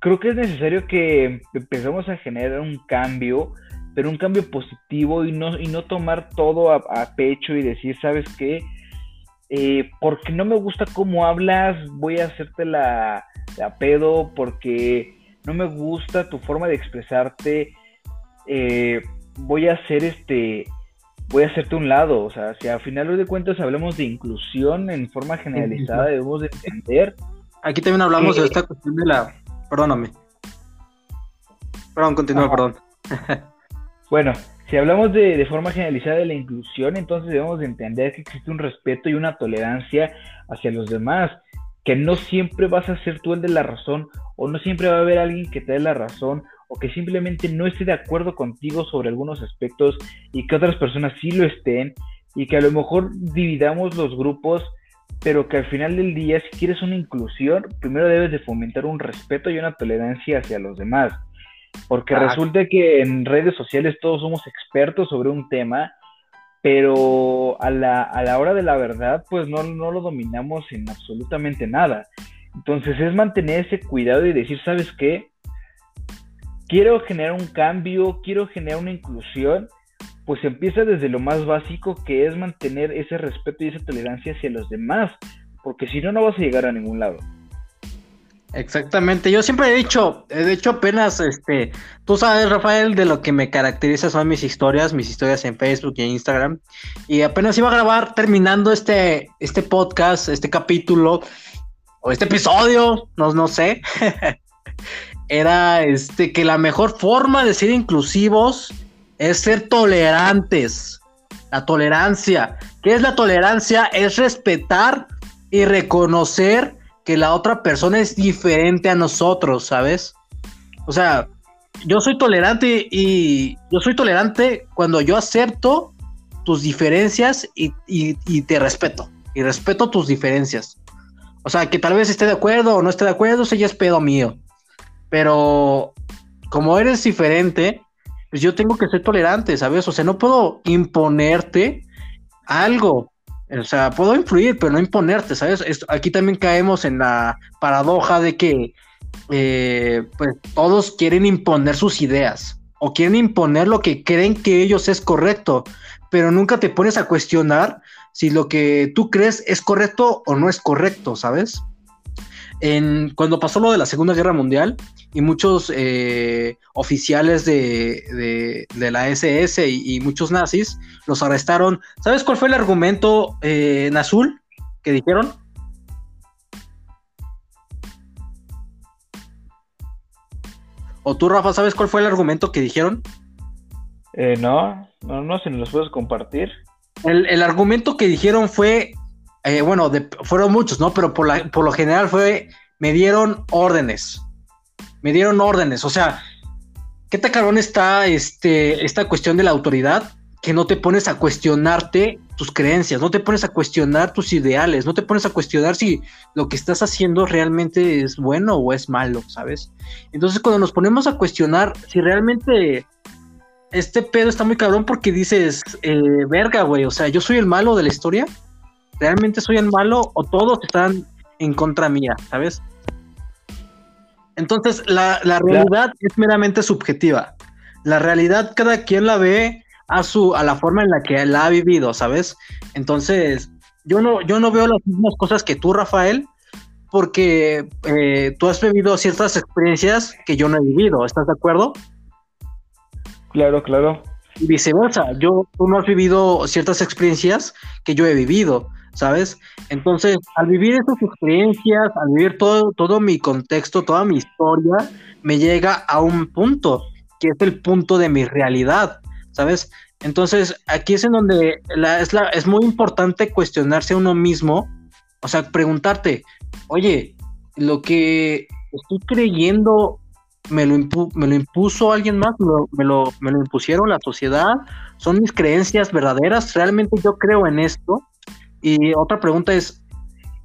Speaker 1: creo que es necesario que empezamos a generar un cambio, pero un cambio positivo y no, y no tomar todo a, pecho y decir, ¿sabes qué? Eh, porque no me gusta cómo hablas, voy a hacerte la, pedo, porque no me gusta tu forma de expresarte, eh, voy a hacer este, voy a hacerte un lado, o sea, si al final de cuentas hablamos de inclusión en forma generalizada, debemos de entender.
Speaker 2: Aquí también hablamos de esta cuestión de la Perdóname. Perdón, continúa, perdón.
Speaker 1: bueno, si hablamos de, de, forma generalizada de la inclusión, entonces debemos de entender que existe un respeto y una tolerancia hacia los demás, que no siempre vas a ser tú el de la razón, o no siempre va a haber alguien que te dé la razón, o que simplemente no esté de acuerdo contigo sobre algunos aspectos y que otras personas sí lo estén, y que a lo mejor dividamos los grupos pero que al final del día, si quieres una inclusión, primero debes de fomentar un respeto y una tolerancia hacia los demás. Porque resulta que en redes sociales todos somos expertos sobre un tema, pero a la, a la hora de la verdad, pues no, no lo dominamos en absolutamente nada. Entonces es mantener ese cuidado y decir, ¿sabes qué? Quiero generar un cambio, quiero generar una inclusión, pues empieza desde lo más básico que es mantener ese respeto y esa tolerancia hacia los demás, porque si no, no vas a llegar a ningún lado.
Speaker 2: Exactamente, yo siempre he dicho, de hecho apenas, este, tú sabes Rafael, de lo que me caracteriza son mis historias, mis historias en Facebook y en Instagram, y apenas iba a grabar terminando este, este podcast, este capítulo, o este episodio, no, no sé, era este que la mejor forma de ser inclusivos es ser tolerantes. La tolerancia. ¿Qué es la tolerancia? Es respetar y reconocer que la otra persona es diferente a nosotros, ¿sabes? O sea, yo soy tolerante y yo soy tolerante cuando yo acepto tus diferencias y, te respeto. Y respeto tus diferencias. O sea, que tal vez esté de acuerdo o no esté de acuerdo, eso ya es pedo mío. Pero como eres diferente, pues yo tengo que ser tolerante, ¿sabes? O sea, no puedo imponerte algo. O sea, puedo influir, pero no imponerte, ¿sabes? aquí también caemos en la paradoja de que eh, pues todos quieren imponer sus ideas o quieren imponer lo que creen que ellos es correcto, pero nunca te pones a cuestionar si lo que tú crees es correcto o no es correcto, ¿sabes? En, cuando pasó lo de la Segunda Guerra Mundial, y muchos eh, oficiales de, la SS y, muchos nazis los arrestaron. ¿Sabes cuál fue el argumento eh, en azul que dijeron? ¿O tú, Rafa, sabes cuál fue el argumento que dijeron?
Speaker 1: Eh, no, no, no, si nos los puedes compartir.
Speaker 2: El, argumento que dijeron fue, bueno, fueron muchos, ¿no? Pero por, lo general fue, me dieron órdenes me dieron órdenes. O sea, ¿qué te cabrón está este, esta cuestión de la autoridad? Que no te pones a cuestionarte tus creencias, no te pones a cuestionar tus ideales, no te pones a cuestionar si lo que estás haciendo realmente es bueno o es malo, ¿sabes? Entonces cuando nos ponemos a cuestionar si realmente este pedo está muy cabrón porque dices, eh, verga, güey, o sea, yo soy el malo de la historia, realmente soy el malo o todos están en contra mía, ¿sabes? Entonces, la, realidad es meramente subjetiva. La realidad cada quien la ve a su a la forma en la que la ha vivido, ¿sabes? Entonces, yo no yo no veo las mismas cosas que tú, Rafael, porque eh, tú has vivido ciertas experiencias que yo no he vivido, ¿estás de acuerdo?
Speaker 1: Claro, claro.
Speaker 2: Y viceversa, yo tú no has vivido ciertas experiencias que yo he vivido. ¿Sabes? Entonces, al vivir esas experiencias, al vivir todo, todo mi contexto, toda mi historia, me llega a un punto, que es el punto de mi realidad, ¿sabes? Entonces, aquí es en donde la, es, la, es muy importante cuestionarse a uno mismo, o sea, preguntarte, oye, lo que estoy creyendo me lo, me lo impuso alguien más, me lo, me lo impusieron la sociedad, son mis creencias verdaderas, realmente yo creo en esto, y otra pregunta es,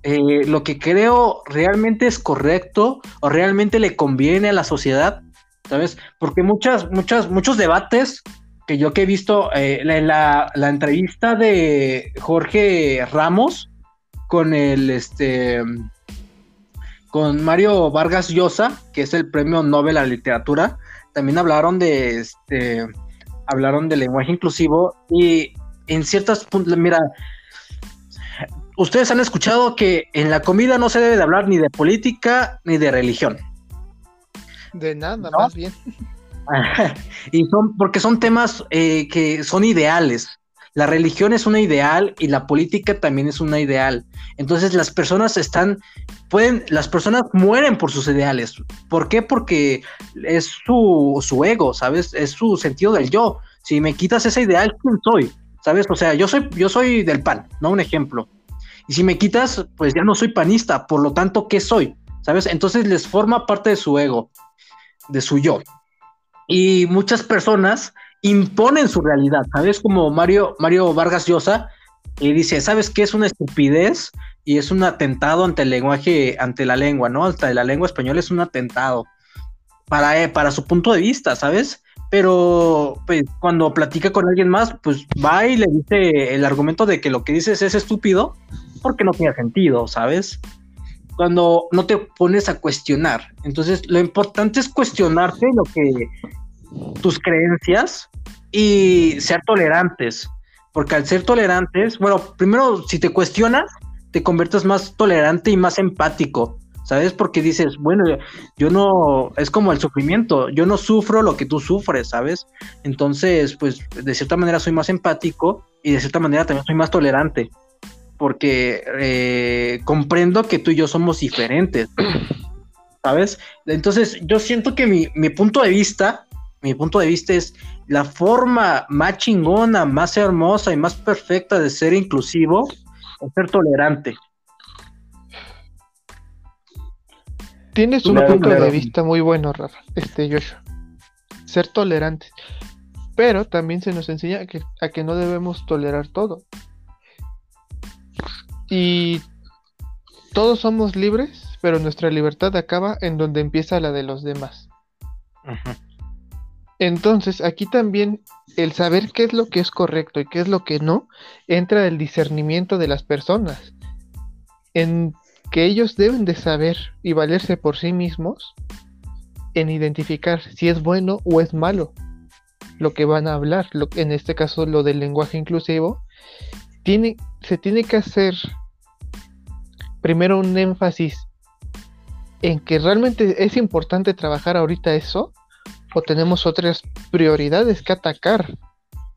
Speaker 2: eh, ¿lo que creo realmente es correcto o realmente le conviene a la sociedad? ¿Sabes? Porque muchas, muchas, muchos debates que yo que he visto, eh, la, la, entrevista de Jorge Ramos con el, este, con Mario Vargas Llosa, que es el premio Nobel a la literatura, también hablaron de, este, hablaron del lenguaje inclusivo y en ciertas mira, ustedes han escuchado que en la comida no se debe de hablar ni de política ni de religión.
Speaker 3: De nada, más bien.
Speaker 2: y son, porque son temas eh, que son ideales. La religión es una ideal y la política también es una ideal. Entonces las personas están, pueden, las personas mueren por sus ideales. ¿Por qué? Porque es su, su ego, ¿sabes? Es su sentido del yo. Si me quitas ese ideal, ¿quién soy? ¿Sabes? O sea, yo soy, yo soy del pan, ¿no? Un ejemplo. Y si me quitas, pues ya no soy panista, por lo tanto, ¿qué soy? ¿Sabes? Entonces les forma parte de su ego, de su yo. Y muchas personas imponen su realidad, ¿sabes? Como Mario, Mario Vargas Llosa, y dice, ¿sabes qué es una estupidez? Y es un atentado ante el lenguaje, ante la lengua, ¿no? Ante la lengua española es un atentado para, eh, para su punto de vista, ¿sabes? Pero pues, cuando platica con alguien más, pues va y le dice el argumento de que lo que dices es estúpido porque no tiene sentido, ¿sabes? Cuando no te pones a cuestionar. Entonces, lo importante es cuestionarte lo que tus creencias y ser tolerantes. Porque al ser tolerantes, bueno, primero, si te cuestionas, te conviertes más tolerante y más empático, ¿sabes? Porque dices, bueno, yo no, es como el sufrimiento, yo no sufro lo que tú sufres, ¿sabes? Entonces, pues, de cierta manera soy más empático y de cierta manera también soy más tolerante porque eh, comprendo que tú y yo somos diferentes, ¿sabes? Entonces yo siento que mi, mi punto de vista, mi punto de vista es la forma más chingona, más hermosa y más perfecta de ser inclusivo es ser tolerante.
Speaker 3: Tienes un
Speaker 1: Claro,
Speaker 3: punto
Speaker 1: claro.
Speaker 3: de vista muy bueno, Rafa, este Joshua. Ser tolerantes. Pero también se nos enseña que, a que no debemos tolerar todo. Y todos somos libres, pero nuestra libertad acaba en donde empieza la de los demás. Entonces, aquí también el saber qué es lo que es correcto y qué es lo que no, entra el discernimiento de las personas. En que ellos deben de saber y valerse por sí mismos en identificar si es bueno o es malo lo que van a hablar. Lo, en este caso, lo del lenguaje inclusivo, tiene, se tiene que hacer primero un énfasis en que realmente es importante trabajar ahorita eso o tenemos otras prioridades que atacar,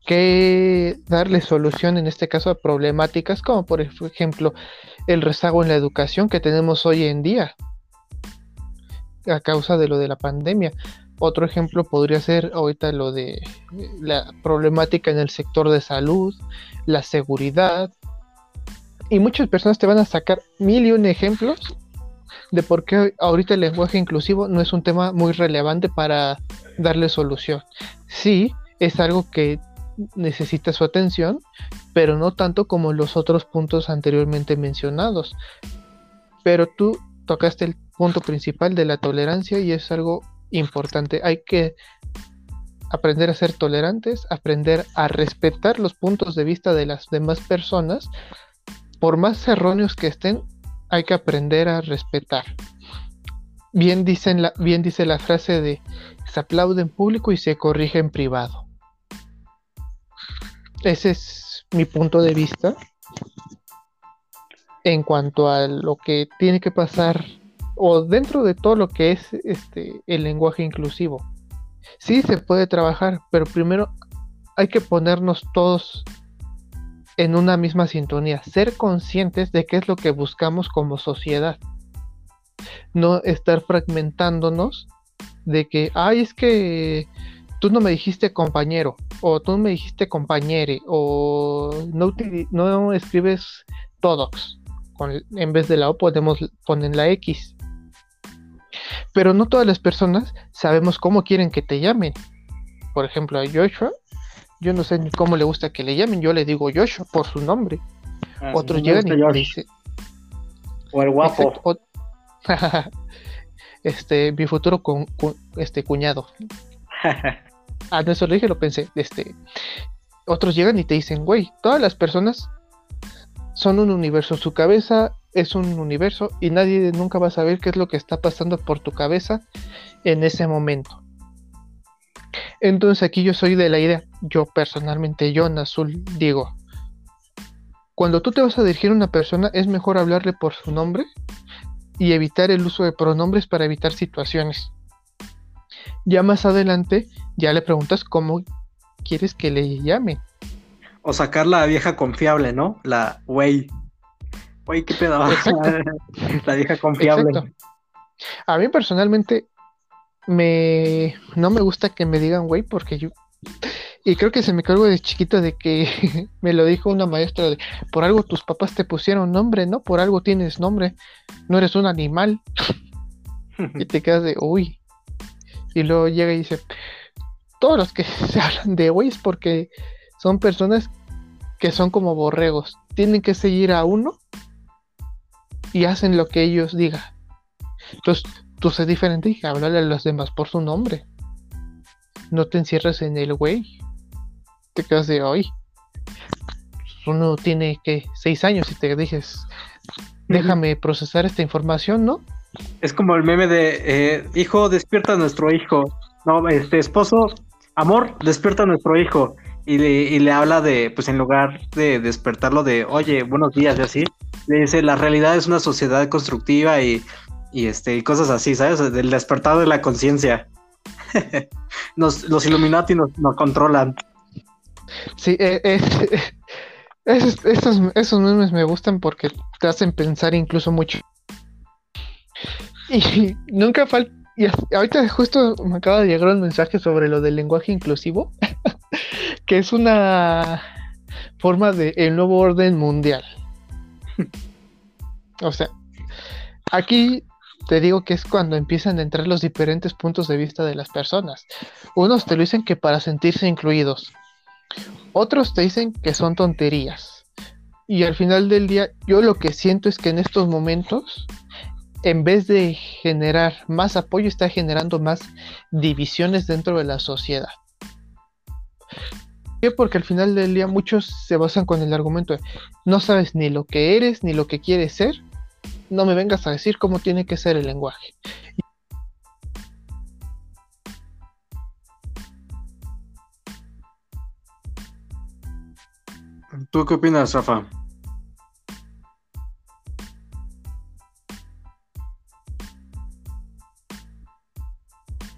Speaker 3: que darle solución en este caso a problemáticas como por ejemplo el rezago en la educación que tenemos hoy en día a causa de lo de la pandemia. Otro ejemplo podría ser ahorita lo de la problemática en el sector de salud, la seguridad. Y muchas personas te van a sacar mil y un ejemplos de por qué ahorita el lenguaje inclusivo no es un tema muy relevante para darle solución. Sí, es algo que necesita su atención, pero no tanto como los otros puntos anteriormente mencionados. Pero tú tocaste el punto principal de la tolerancia y es algo importante. Hay que aprender a ser tolerantes, aprender a respetar los puntos de vista de las demás personas, por más erróneos que estén, hay que aprender a respetar. Bien, la, bien dice la frase de se aplaude en público y se corrige en privado. Ese es mi punto de vista en cuanto a lo que tiene que pasar o dentro de todo lo que es este el lenguaje inclusivo. Sí se puede trabajar, pero primero hay que ponernos todos en una misma sintonía, ser conscientes de qué es lo que buscamos como sociedad. No estar fragmentándonos de que, ay, es que tú no me dijiste compañero, o tú no me dijiste compañere, o no, no escribes todos. Con, en vez de la O podemos poner la X. Pero no todas las personas sabemos cómo quieren que te llamen. Por ejemplo, a Joshua, yo no sé ni cómo le gusta que le llamen, yo le digo Joshua por su nombre. Otros
Speaker 2: Me
Speaker 3: llegan y
Speaker 2: Josh,
Speaker 3: dicen,
Speaker 2: O el guapo.
Speaker 3: Exacto, o- este, mi futuro cu- este, cuñado. Ah, no, eso lo dije, lo pensé. Este, otros llegan y te dicen, güey, todas las personas son un universo. Su cabeza es un universo y nadie nunca va a saber qué es lo que está pasando por tu cabeza en ese momento. Entonces aquí yo soy de la idea, yo personalmente, yo en azul, digo, cuando tú te vas a dirigir a una persona es mejor hablarle por su nombre y evitar el uso de pronombres para evitar situaciones. Ya más adelante, ya le preguntas cómo quieres que le llame.
Speaker 2: O sacar la vieja confiable, ¿no? La güey. Güey, qué pedo. La vieja confiable.
Speaker 3: Exacto. A mí personalmente me no me gusta que me digan güey porque yo y creo que se me cargo de chiquito de que me lo dijo una maestra de por algo tus papás te pusieron nombre, ¿no? Por algo tienes nombre. No eres un animal. Y te quedas de uy. Y luego llega y dice, todos los que se hablan de güey es porque son personas que son como borregos. Tienen que seguir a uno y hacen lo que ellos digan. Entonces, tú sé diferente y háblale a los demás por su nombre. No te encierres en el güey. Te quedas de hoy. Uno tiene que seis años y te dices, déjame procesar esta información, ¿no?
Speaker 2: Es como el meme de eh, hijo, despierta a nuestro hijo. No, este esposo, amor, despierta a nuestro hijo. Y le, y le habla de, pues en lugar de despertarlo de, oye, buenos días y así, le dice, la realidad es una sociedad constructiva y, y este, y cosas así, ¿sabes? Del despertar de la conciencia. nos, los Illuminati nos, nos controlan.
Speaker 3: Sí, eh, es, Esos, esos, esos memes me gustan porque te hacen pensar incluso mucho. Y nunca falta. Y ahorita justo me acaba de llegar un mensaje sobre lo del lenguaje inclusivo, que es una forma de el nuevo orden mundial. o sea, aquí te digo que es cuando empiezan a entrar los diferentes puntos de vista de las personas. Unos te lo dicen que para sentirse incluidos. Otros te dicen que son tonterías. Y al final del día, yo lo que siento es que en estos momentos, en vez de generar más apoyo, está generando más divisiones dentro de la sociedad. ¿Por qué? Porque al final del día muchos se basan con el argumento de no sabes ni lo que eres ni lo que quieres ser, no me vengas a decir cómo tiene que ser el lenguaje.
Speaker 2: ¿Tú qué opinas, Rafa?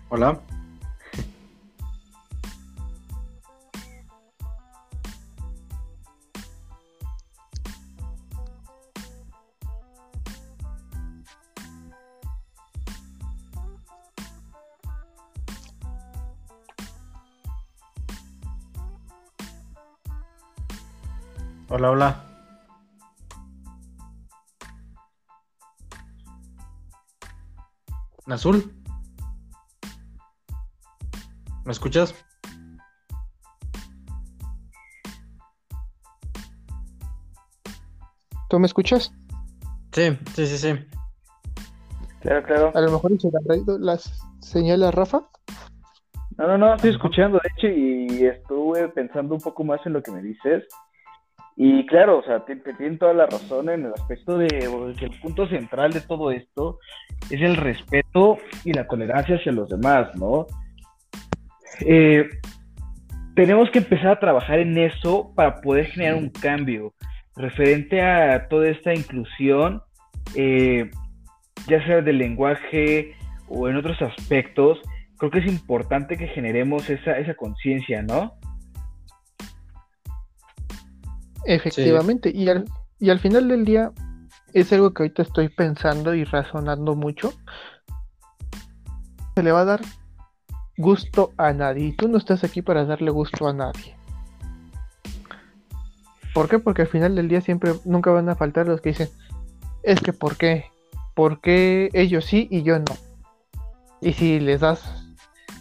Speaker 2: Hola. Hola, hola. Azul. ¿Me escuchas?
Speaker 3: ¿Tú me escuchas?
Speaker 2: Sí, sí, sí, sí.
Speaker 1: Claro, claro.
Speaker 3: A lo mejor se le han traído las señales a Rafa.
Speaker 1: No, no, no, estoy escuchando, de hecho, y estuve pensando un poco más en lo que me dices. Y claro, o sea, te, tienen toda la razón en el aspecto de que el punto central de todo esto es el respeto y la tolerancia hacia los demás, ¿no? Eh, tenemos que empezar a trabajar en eso para poder generar un cambio referente a toda esta inclusión, eh, ya sea del lenguaje o en otros aspectos. Creo que es importante que generemos esa, esa conciencia, ¿no?
Speaker 3: Efectivamente, y, al, y al final del día es algo que ahorita estoy pensando y razonando mucho. Se le va a dar gusto a nadie y tú no estás aquí para darle gusto a nadie. ¿Por qué? Porque al final del día siempre, nunca van a faltar los que dicen, es que ¿por qué? ¿Por qué ellos sí y yo no? Y si les das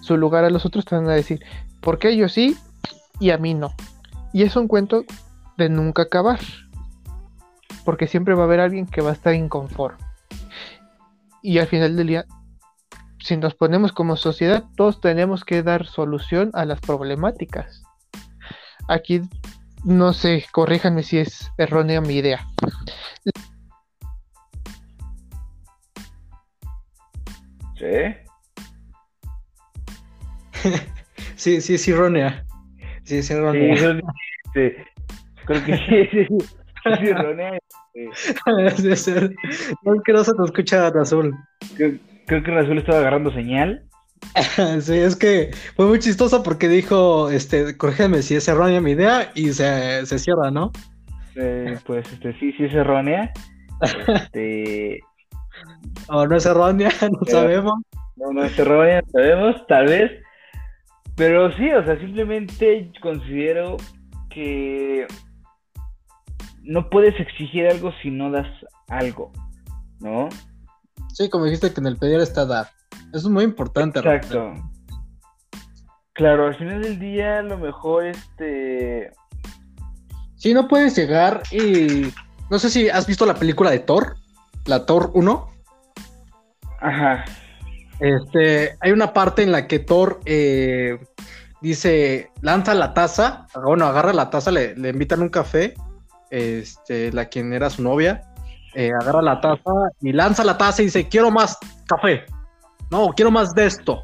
Speaker 3: su lugar a los otros, te van a decir, ¿por qué ellos sí y a mí no? Y es un cuento de nunca acabar. Porque siempre va a haber alguien que va a estar inconforme. Y al final del día, si nos ponemos como sociedad, todos tenemos que dar solución a las problemáticas. Aquí, no sé, corríjanme si es errónea mi idea.
Speaker 1: ¿Sí?
Speaker 2: sí, sí, es errónea. Sí, es errónea. Sí,
Speaker 1: Creo que sí, sí, sí, errónea.
Speaker 2: Debe ser. No, que no se te escucha Azul.
Speaker 1: Creo, creo que Azul estaba agarrando señal.
Speaker 2: sí, es que fue muy chistoso porque dijo, este, corrígeme si es errónea mi idea y se, se cierra, ¿no?
Speaker 1: Eh, pues este, sí, sí es errónea. Este...
Speaker 2: O no es errónea, no sabemos.
Speaker 1: No, no es errónea, no sabemos, tal vez. Pero sí, o sea, simplemente considero que no puedes exigir algo si no das algo, ¿no?
Speaker 2: Sí, como dijiste que en el pedir está dar. Eso es muy importante.
Speaker 1: Exacto. Claro, al final del día a lo mejor este...
Speaker 2: Sí, no puedes llegar y... No sé si has visto la película de Thor, la Thor 1.
Speaker 1: Ajá.
Speaker 2: Este, hay una parte en la que Thor eh, dice, lanza la taza, bueno, agarra la taza, le, le invitan un café este, la quien era su novia, eh, agarra la taza y lanza la taza y dice, quiero más café, no, quiero más de esto,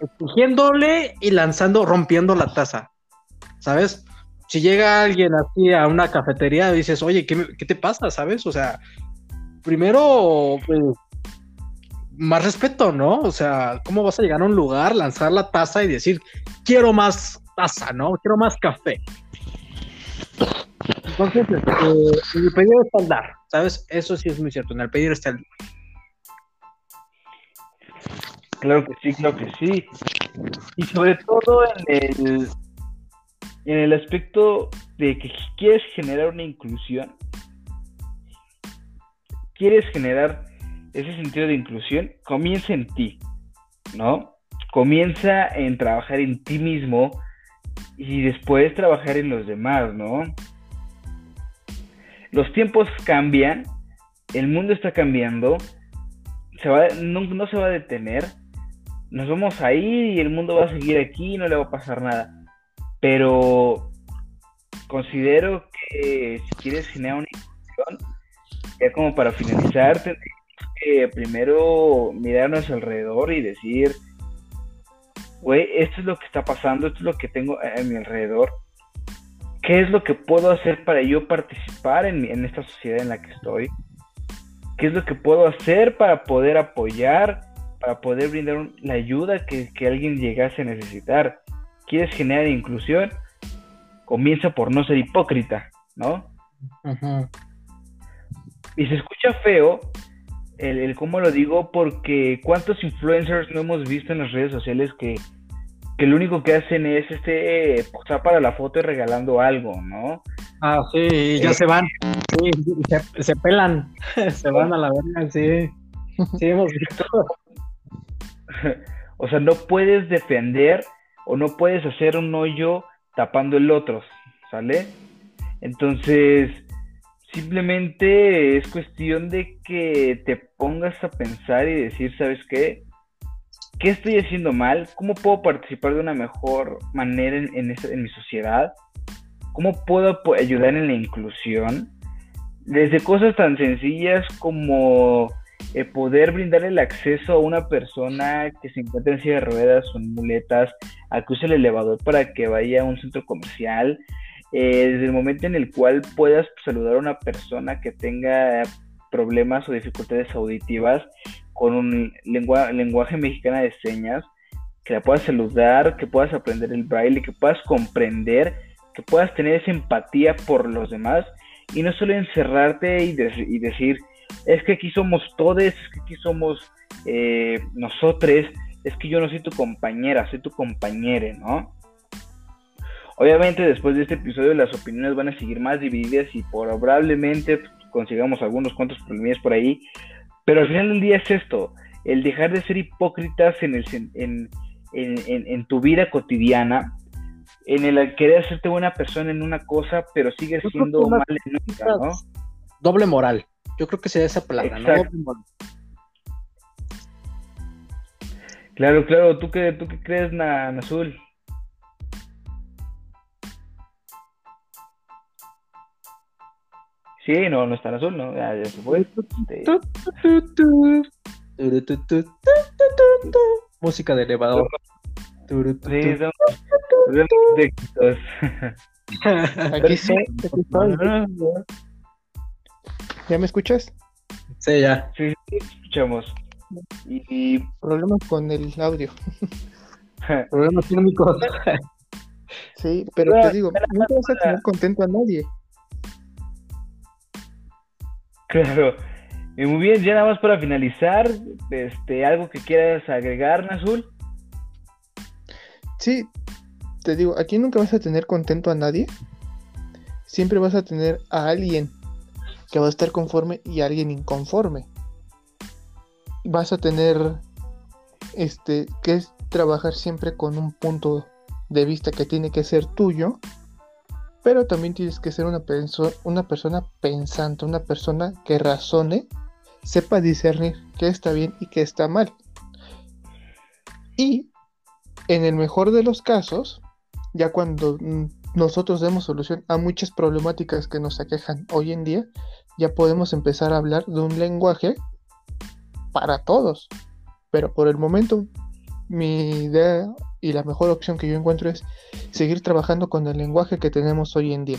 Speaker 2: exigiéndole y lanzando, rompiendo la taza, ¿sabes? Si llega alguien así a una cafetería, dices, oye, ¿qué, te pasa? ¿Sabes? O sea, primero, pues, más respeto, ¿no? O sea, ¿cómo vas a llegar a un lugar, lanzar la taza y decir, quiero más taza, ¿no? Quiero más café. Entonces, este, el pedir está el dar, ¿sabes? Eso sí es muy cierto, en el pedir está el dar.
Speaker 1: Claro que sí, claro que sí. Y sobre todo en el, en el aspecto de que quieres generar una inclusión, quieres generar ese sentido de inclusión, comienza en ti, ¿no? Comienza en trabajar en ti mismo y después trabajar en los demás, ¿no? Los tiempos cambian, el mundo está cambiando, se va, no, no se va a detener, nos vamos a ir y el mundo va a seguir aquí y no le va a pasar nada. Pero considero que si quieres generar una inclusión, ya como para finalizar, que primero mirar a nuestro alrededor y decir, güey, esto es lo que está pasando, esto es lo que tengo a, mi alrededor. ¿Qué es lo que puedo hacer para yo participar en, en esta sociedad en la que estoy? ¿Qué es lo que puedo hacer para poder apoyar, para poder brindar la ayuda que, que alguien llegase a necesitar? ¿Quieres generar inclusión? Comienza por no ser hipócrita, ¿no? Y se escucha feo el, el cómo lo digo porque cuántos influencers no hemos visto en las redes sociales que, que lo único que hacen es este posar para la foto y regalando algo, ¿no?
Speaker 2: Ah, sí, ya
Speaker 1: Eh.
Speaker 2: se van. Sí, se, se pelan. se van a la verga, sí. Sí, hemos visto.
Speaker 1: o sea, no puedes defender o no puedes hacer un hoyo tapando el otro, ¿sale? Entonces, simplemente es cuestión de que te pongas a pensar y decir, ¿sabes qué? ¿Qué estoy haciendo mal? ¿Cómo puedo participar de una mejor manera en, mi sociedad? ¿Cómo puedo ayudar en la inclusión? Desde cosas tan sencillas como eh, poder brindarle el acceso a una persona que se encuentra en silla de ruedas o en muletas a que use el elevador para que vaya a un centro comercial, eh, desde el momento en el cual puedas saludar a una persona que tenga problemas o dificultades auditivas con un lengua- lenguaje mexicana de señas, que la puedas saludar, que puedas aprender el braille, que puedas comprender, que puedas tener esa empatía por los demás y no solo encerrarte y, de- y decir, es que aquí somos todos, es que aquí somos eh, nosotros, es que yo no soy tu compañera, soy tu compañere, ¿no? Obviamente después de este episodio las opiniones van a seguir más divididas y probablemente consigamos algunos cuantos problemas por ahí, pero al final del día es esto, el dejar de ser hipócritas en, el, en, en, en- tu vida cotidiana, en el querer hacerte buena persona en una cosa, pero sigues siendo mal en otra, ¿no?
Speaker 2: Doble moral. Yo creo que sería esa palabra, ¿no? Doble moral.
Speaker 1: Claro, claro, ¿tú qué, tú qué crees, Na- Nazul? Sí, no, no está en azul, ¿no? Ya, ya se fue.
Speaker 2: Música de elevador.
Speaker 1: Sí, son.
Speaker 3: Aquí estoy. ¿Ya me escuchas?
Speaker 2: Sí, ya.
Speaker 1: Sí, sí, escuchamos. Y, y
Speaker 3: Problemas con el audio.
Speaker 2: Problemas técnicos.
Speaker 3: Sí, pero te digo, nunca vas a tener contento a nadie.
Speaker 1: Claro. Y muy bien, ya nada más para finalizar, este, algo que quieras agregar, Nazul.
Speaker 3: Sí, te digo, aquí nunca vas a tener contento a nadie. Siempre vas a tener a alguien que va a estar conforme y a alguien inconforme. Vas a tener este que es trabajar siempre con un punto de vista que tiene que ser tuyo, pero también tienes que ser una, una persona pensante, una persona que razone, sepa discernir qué está bien y qué está mal. Y en el mejor de los casos, ya cuando mm, nosotros demos solución a muchas problemáticas que nos aquejan hoy en día, ya podemos empezar a hablar de un lenguaje para todos. Pero por el momento, mi idea y la mejor opción que yo encuentro es seguir trabajando con el lenguaje que tenemos hoy en día.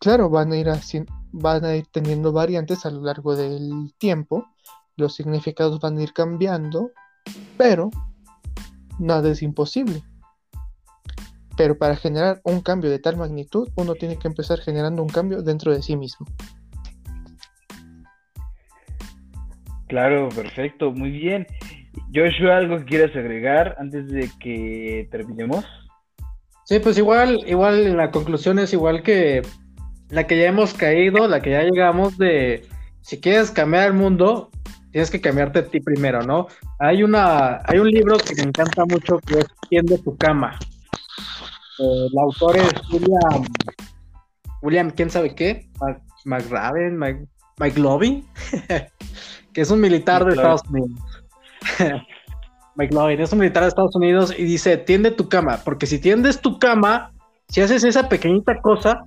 Speaker 3: Claro, van a ir, haci- van a ir teniendo variantes a lo largo del tiempo, los significados van a ir cambiando, pero nada es imposible. Pero para generar un cambio de tal magnitud, uno tiene que empezar generando un cambio dentro de sí mismo.
Speaker 1: Claro, perfecto, muy bien. Joshua, ¿algo que quieras agregar antes de que terminemos?
Speaker 2: Sí, pues igual, igual la conclusión es igual que la que ya hemos caído, la que ya llegamos de si quieres cambiar el mundo, tienes que cambiarte a ti primero, ¿no? Hay una, hay un libro que me encanta mucho que es Tiende tu cama. El autor es William, William, ¿quién sabe qué? McRaven, McLovin, que es un militar de Estados Unidos. McLovin es un militar de Estados Unidos y dice, tiende tu cama, porque si tiendes tu cama, si haces esa pequeñita cosa,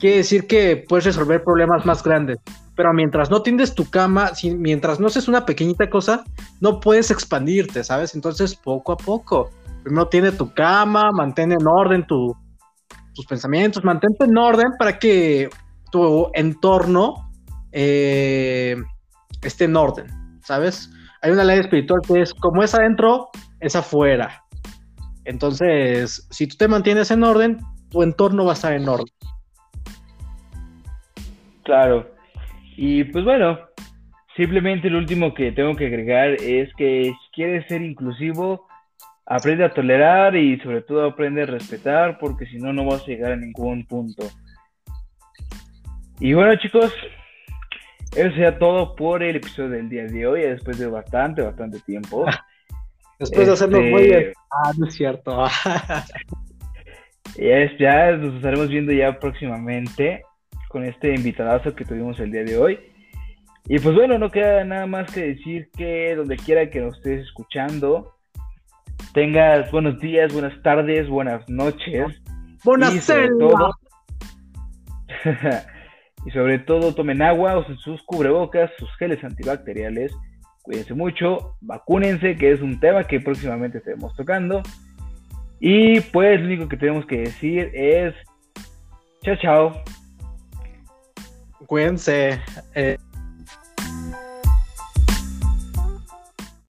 Speaker 2: quiere decir que puedes resolver problemas más grandes. Pero mientras no tiendes tu cama, mientras no haces una pequeñita cosa, no puedes expandirte, ¿sabes? Entonces, poco a poco. Primero tiende tu cama, mantén en orden tus pensamientos, mantente en orden para que tu entorno eh, esté en orden, ¿sabes? Hay una ley espiritual que es como es adentro, es afuera. Entonces, si tú te mantienes en orden, tu entorno va a estar en orden.
Speaker 1: Claro. Y pues bueno, simplemente lo último que tengo que agregar es que si quieres ser inclusivo, aprende a tolerar y sobre todo aprende a respetar, porque si no, no vas a llegar a ningún punto. Y bueno, chicos, eso sería todo por el episodio del día de hoy, después de bastante, bastante tiempo.
Speaker 2: después de hacerlo muy bien. Este, ah, no es cierto.
Speaker 1: es, ya nos estaremos viendo ya próximamente con este invitadazo que tuvimos el día de hoy. Y pues bueno, no queda nada más que decir que donde quiera que nos estés escuchando, tengas buenos días, buenas tardes, buenas noches.
Speaker 2: Buenas tardes.
Speaker 1: Y sobre todo tomen agua, usen sus cubrebocas, sus geles antibacteriales. Cuídense mucho, vacúnense, que es un tema que próximamente estaremos tocando. Y pues lo único que tenemos que decir es chao, chao.
Speaker 2: Cuídense. Eh.